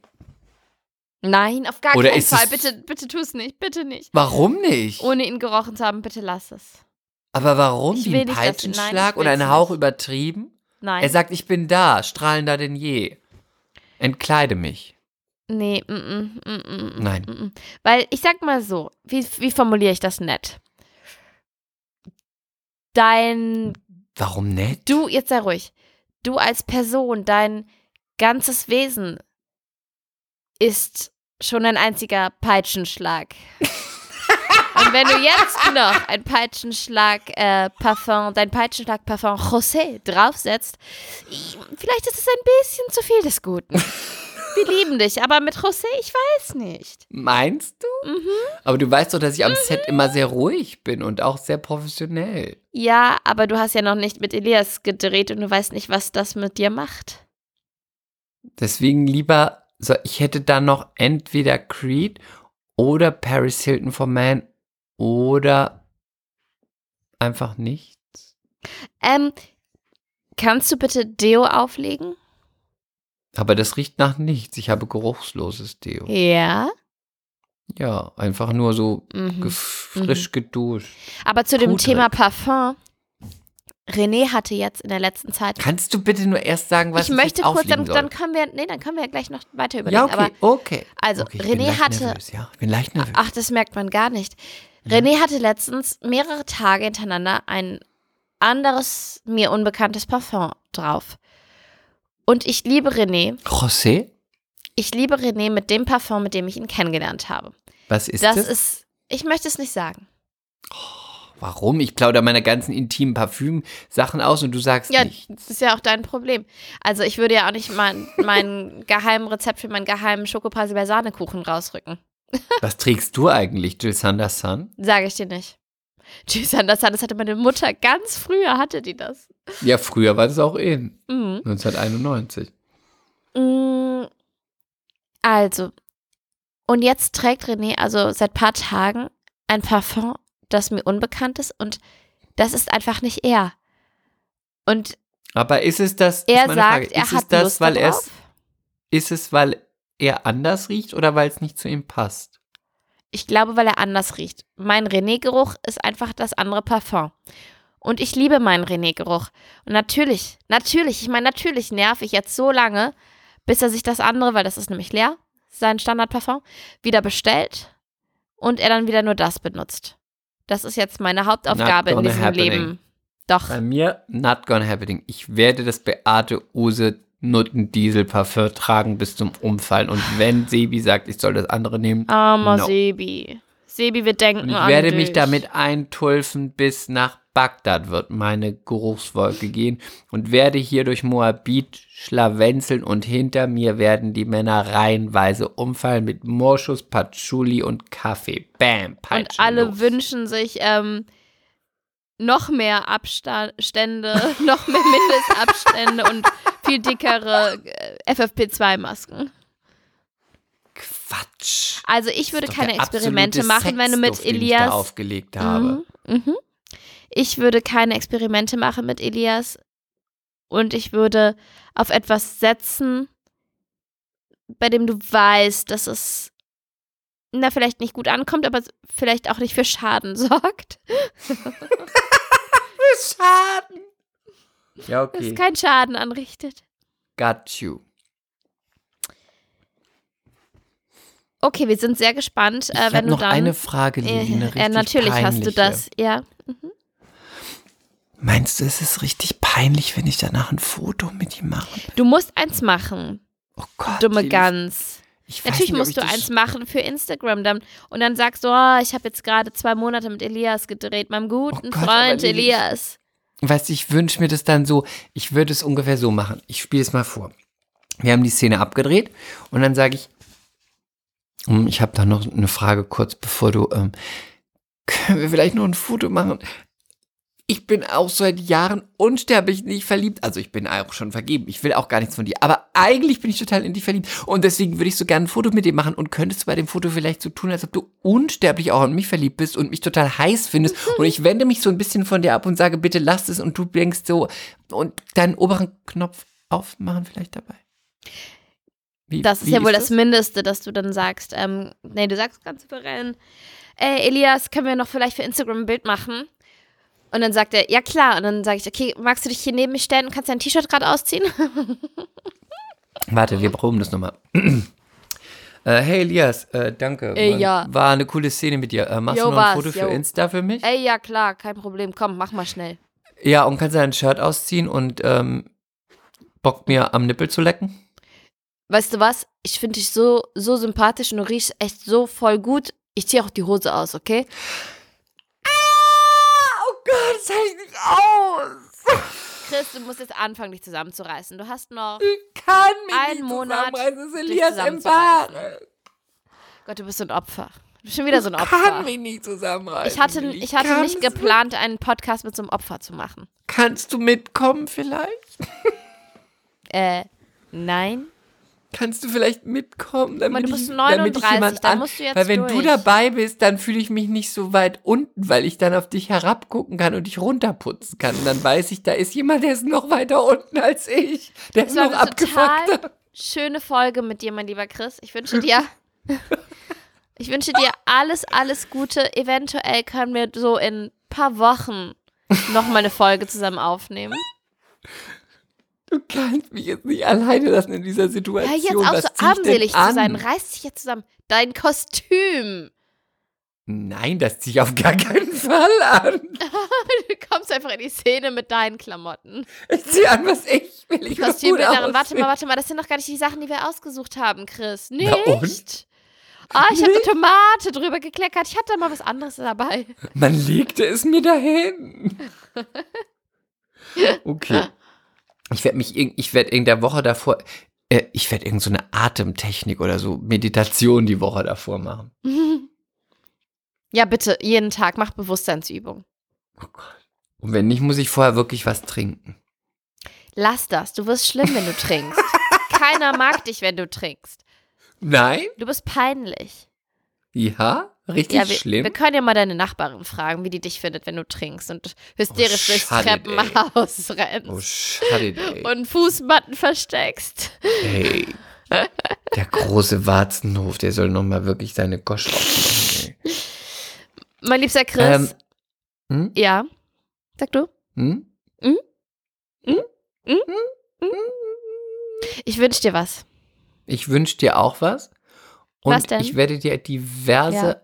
Nein, auf gar Oder keinen Fall. Bitte, bitte tu es nicht. Bitte nicht. Warum nicht? Ohne ihn gerochen zu haben, bitte lass es. Aber warum? Ich Wie ein Peitschenschlag oder ein Hauch nicht. übertrieben? Nein. Er sagt, ich bin da, strahlender denn je. Entkleide mich. nee, mm, mm, mm, mm, Nein. mm, mm. Weil ich sag mal so, wie, wie formuliere ich das nett? Dein, Warum nicht? du, jetzt sei ruhig, du als Person, dein ganzes Wesen ist schon ein einziger Peitschenschlag. Und wenn du jetzt noch ein Peitschenschlag äh, Parfum, dein Peitschenschlag Parfum José draufsetzt, vielleicht ist es ein bisschen zu viel des Guten. Wir lieben dich, aber mit José, ich weiß nicht. Meinst du? Mhm. Aber du weißt doch, dass ich am Set immer sehr ruhig bin und auch sehr professionell. Ja, aber du hast ja noch nicht mit Elias gedreht und du weißt nicht, was das mit dir macht. Deswegen lieber, so, ich hätte da noch entweder Creed oder Paris Hilton for Man oder einfach nichts. Ähm, kannst du bitte Deo auflegen? Aber das riecht nach nichts. Ich habe geruchsloses Deo. Ja. Ja, einfach nur so Mhm. frisch geduscht. Aber zu dem Pudrig. Thema Parfum. René hatte jetzt in der letzten Zeit. Kannst du bitte nur erst sagen, was ich ich, möchte kurz, dann, dann können wir, nee, dann können wir ja gleich noch weiter überlegen. ja, okay, Aber okay. also okay, René hatte, Nervös, ja, ich bin leicht nervös. ach, das merkt man gar nicht. René hatte letztens mehrere Tage hintereinander ein anderes, mir unbekanntes Parfum drauf. Und ich liebe René. José? Ich liebe René mit dem Parfum, mit dem ich ihn kennengelernt habe. Was ist das das? ist, ich möchte es nicht sagen. Warum? Ich plaudere meine ganzen intimen Parfüm-Sachen aus und du sagst Ja, nicht. das ist ja auch dein Problem. Also ich würde ja auch nicht mein, mein <laughs> geheimen Rezept für meinen geheimen Schokopreise bei Sahnekuchen rausrücken. <laughs> Was trägst du eigentlich, Jill Sanderson? Sage ich dir nicht. Tschüss, Anderson, das hatte meine Mutter ganz früher, hatte die das. Ja, früher war das auch in. Mhm. 1991. Mm, Also, und jetzt trägt René also seit paar Tagen ein Parfum, das mir unbekannt ist und das ist einfach nicht er. Und Aber ist es das, ist er meine sagt, Frage, er ist hat es das, Lust weil er darauf. es, ist es, weil er anders riecht oder weil es nicht zu ihm passt? Ich glaube, weil er anders riecht. Mein René-Geruch ist einfach das andere Parfum. Und ich liebe meinen René-Geruch. Und natürlich, natürlich, ich meine, natürlich nerv ich jetzt so lange, bis er sich das andere, weil das ist nämlich leer, sein Standardparfum, wieder bestellt und er dann wieder nur das benutzt. Das ist jetzt meine Hauptaufgabe in diesem happening. Leben. Doch. Bei mir, not gonna happening. Ich werde das Beate Use Nuttendiesel Parfum tragen bis zum Umfallen. Und wenn <sighs> Sebi sagt, ich soll das andere nehmen, Armer no. Sebi. Sebi, wir denken Und ich werde dich. mich damit eintulfen bis nach Bagdad wird meine Geruchswolke gehen und werde hier durch Moabit schlawenzeln und hinter mir werden die Männer reihenweise umfallen mit Moschus, Patchouli und Kaffee. Bam, Und Peitschen alle los. wünschen sich ähm, noch mehr Abstände, <laughs> noch mehr Mindestabstände und viel dickere äh, FFP2-Masken. Quatsch. Also ich würde keine Experimente machen, wenn du mit da Elias. aufgelegt habe. Mhm, mhm. Ich würde keine Experimente machen mit Elias und ich würde auf etwas setzen, bei dem du weißt, dass es na vielleicht nicht gut ankommt, aber vielleicht auch nicht für Schaden <laughs> sorgt. Schaden. Ja, Dass okay. es keinen Schaden anrichtet. Got you. Okay, wir sind sehr gespannt, Ich äh, habe wenn du noch dann. eine Frage, Lili, eine äh, richtig äh, natürlich hast du peinliche. das, ja. Meinst du, es ist richtig peinlich, wenn ich danach ein Foto mit ihm mache? Du musst eins machen, Oh Gott. dumme Gans. Ich Natürlich nicht, musst du eins machen für Instagram dann. Und dann sagst du, oh, ich habe jetzt gerade zwei Monate mit Elias gedreht, meinem guten Oh Gott, Freund Elias. Weißt du, ich wünsche mir das dann so, ich würde es ungefähr so machen. Ich spiele es mal vor. Wir haben die Szene abgedreht und dann sage ich, hm, ich habe da noch eine Frage kurz, bevor du, ähm, <laughs> können wir vielleicht noch ein Foto machen? Ich bin auch seit Jahren unsterblich nicht verliebt. Also ich bin auch schon vergeben. Ich will auch gar nichts von dir. Aber eigentlich bin ich total in dich verliebt. Und deswegen würde ich so gerne ein Foto mit dir machen. Und könntest du bei dem Foto vielleicht so tun, als ob du unsterblich auch an mich verliebt bist und mich total heiß findest. <laughs> Und ich wende mich so ein bisschen von dir ab und sage, bitte lass es. Und du denkst so, und deinen oberen Knopf aufmachen vielleicht dabei. Wie- Das ist ja wohl das Mindeste, dass du dann sagst, ähm, nee, du sagst ganz souverän, ey, Elias, können wir noch vielleicht für Instagram ein Bild machen? Und dann sagt er, ja klar. Und dann sage ich, okay, magst du dich hier neben mich stellen und kannst dein T-Shirt gerade ausziehen? <laughs> Warte, wir proben das nochmal. <clears throat> Äh, hey Elias, äh, danke. Äh, War- ja. War eine coole Szene mit dir. Äh, machst Jo, du noch ein was, Foto für jo. Insta für mich? ey, ja klar, kein Problem, komm, mach mal schnell. Ja, und kannst du dein Shirt ausziehen und ähm, Bock mir am Nippel zu lecken? Weißt du was? Ich finde dich so, so sympathisch und du riechst echt so voll gut. Ich ziehe auch die Hose aus, okay? Gott, das hält ich nicht aus. Chris, du musst jetzt anfangen, dich zusammenzureißen. Du hast noch. Ich kann mich Ein nicht Monat, zusammenreißen. Das ist Elias im. Bad. Gott, du bist so ein Opfer. Du bist schon wieder so ein Ich Opfer. kann mich nicht zusammenreißen. Ich hatte, ich hatte nicht es geplant, einen Podcast mit so einem Opfer zu machen. Kannst du mitkommen vielleicht? Äh, nein. Kannst du vielleicht mitkommen? Damit du bist ich, damit ich 39, jemand da an, musst du jetzt Weil wenn du durch. dabei bist, dann fühle ich mich nicht so weit unten, weil ich dann auf dich herabgucken kann und dich runterputzen kann. Und dann weiß ich, da ist jemand, der ist noch weiter unten als ich. Der Es ist noch abgefuckter. total schöne Folge mit dir, mein lieber Chris. Ich wünsche dir, <laughs> ich wünsche dir alles, alles Gute. Eventuell können wir so in ein paar Wochen noch mal eine Folge zusammen aufnehmen. Du kannst mich jetzt nicht alleine lassen in dieser Situation. Ja, jetzt auch Was so armselig zu sein. Reiß dich jetzt zusammen. Dein Kostüm. Nein, das ziehe ich auf gar keinen Fall an. <laughs> Du kommst einfach in die Szene mit deinen Klamotten. Ich ziehe an, was ich will. Ich Kostümbildnerin, warte mal, warte mal, das sind doch gar nicht die Sachen, die wir ausgesucht haben, Chris. Nicht? Na und? Ah, ich habe Tomate drüber gekleckert. Ich hatte mal was anderes dabei. Man legte es mir dahin. <laughs> Okay. Ich werde mich, ich werde in der Woche davor, äh, ich werde irgend so eine Atemtechnik oder so Meditation die Woche davor machen. <laughs> Ja, bitte, jeden Tag, mach Bewusstseinsübung. Oh Gott. Und wenn nicht, muss ich vorher wirklich was trinken. Lass das, du wirst schlimm, wenn du trinkst. <laughs> Keiner mag dich, wenn du trinkst. Nein? Du bist peinlich. Ja? Richtig Ja, wir, schlimm? wir können ja mal deine Nachbarin fragen, wie die dich findet, wenn du trinkst und hysterisch Oh, durchs schade, ey. <laughs> Treppenhaus rennst oh, schade, ey. und Fußmatten versteckst. Ey. Der große Warzenhof, der soll nochmal wirklich seine Gosch aufmachen, ey. Mein liebster Chris. Ähm, hm? ja. Sag du? Hm? Ich wünsche dir was. Ich wünsche dir auch was. Und Was denn? ich werde dir diverse Ja.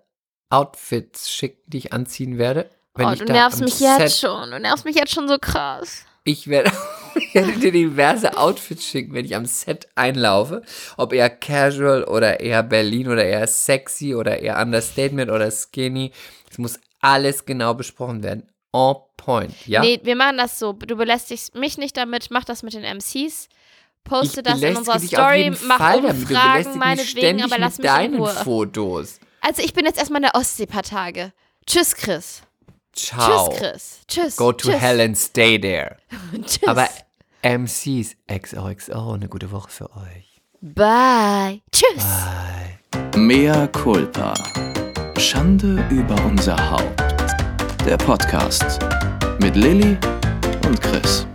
Outfits schicken, die ich anziehen werde. Wenn oh, ich du da nervst mich Set, jetzt schon. Du nervst mich jetzt schon so krass. Ich werde, <laughs> ich werde dir diverse Outfits schicken, wenn ich am Set einlaufe. Ob eher casual oder eher Berlin oder eher sexy oder eher Understatement oder skinny. Es muss alles genau besprochen werden. On point, ja? Nee, wir machen das so. Du belästigst mich nicht damit. Mach das mit den MCs. Poste ich das in unserer Story. Mach Fall damit. Du Umfragen, meinetwegen, aber lass mit mich in deinen Ruhe. Fotos. Also ich bin jetzt erstmal in der Ostseepartage. Tschüss, Chris. Ciao. Tschüss, Chris. Tschüss. Go to Tschüss. hell and stay there. <laughs> Tschüss. Aber MCs, XOXO, eine gute Woche für euch. Bye. Tschüss. Mea culpa. Schande über unser Haupt. Der Podcast mit Lilly und Chris.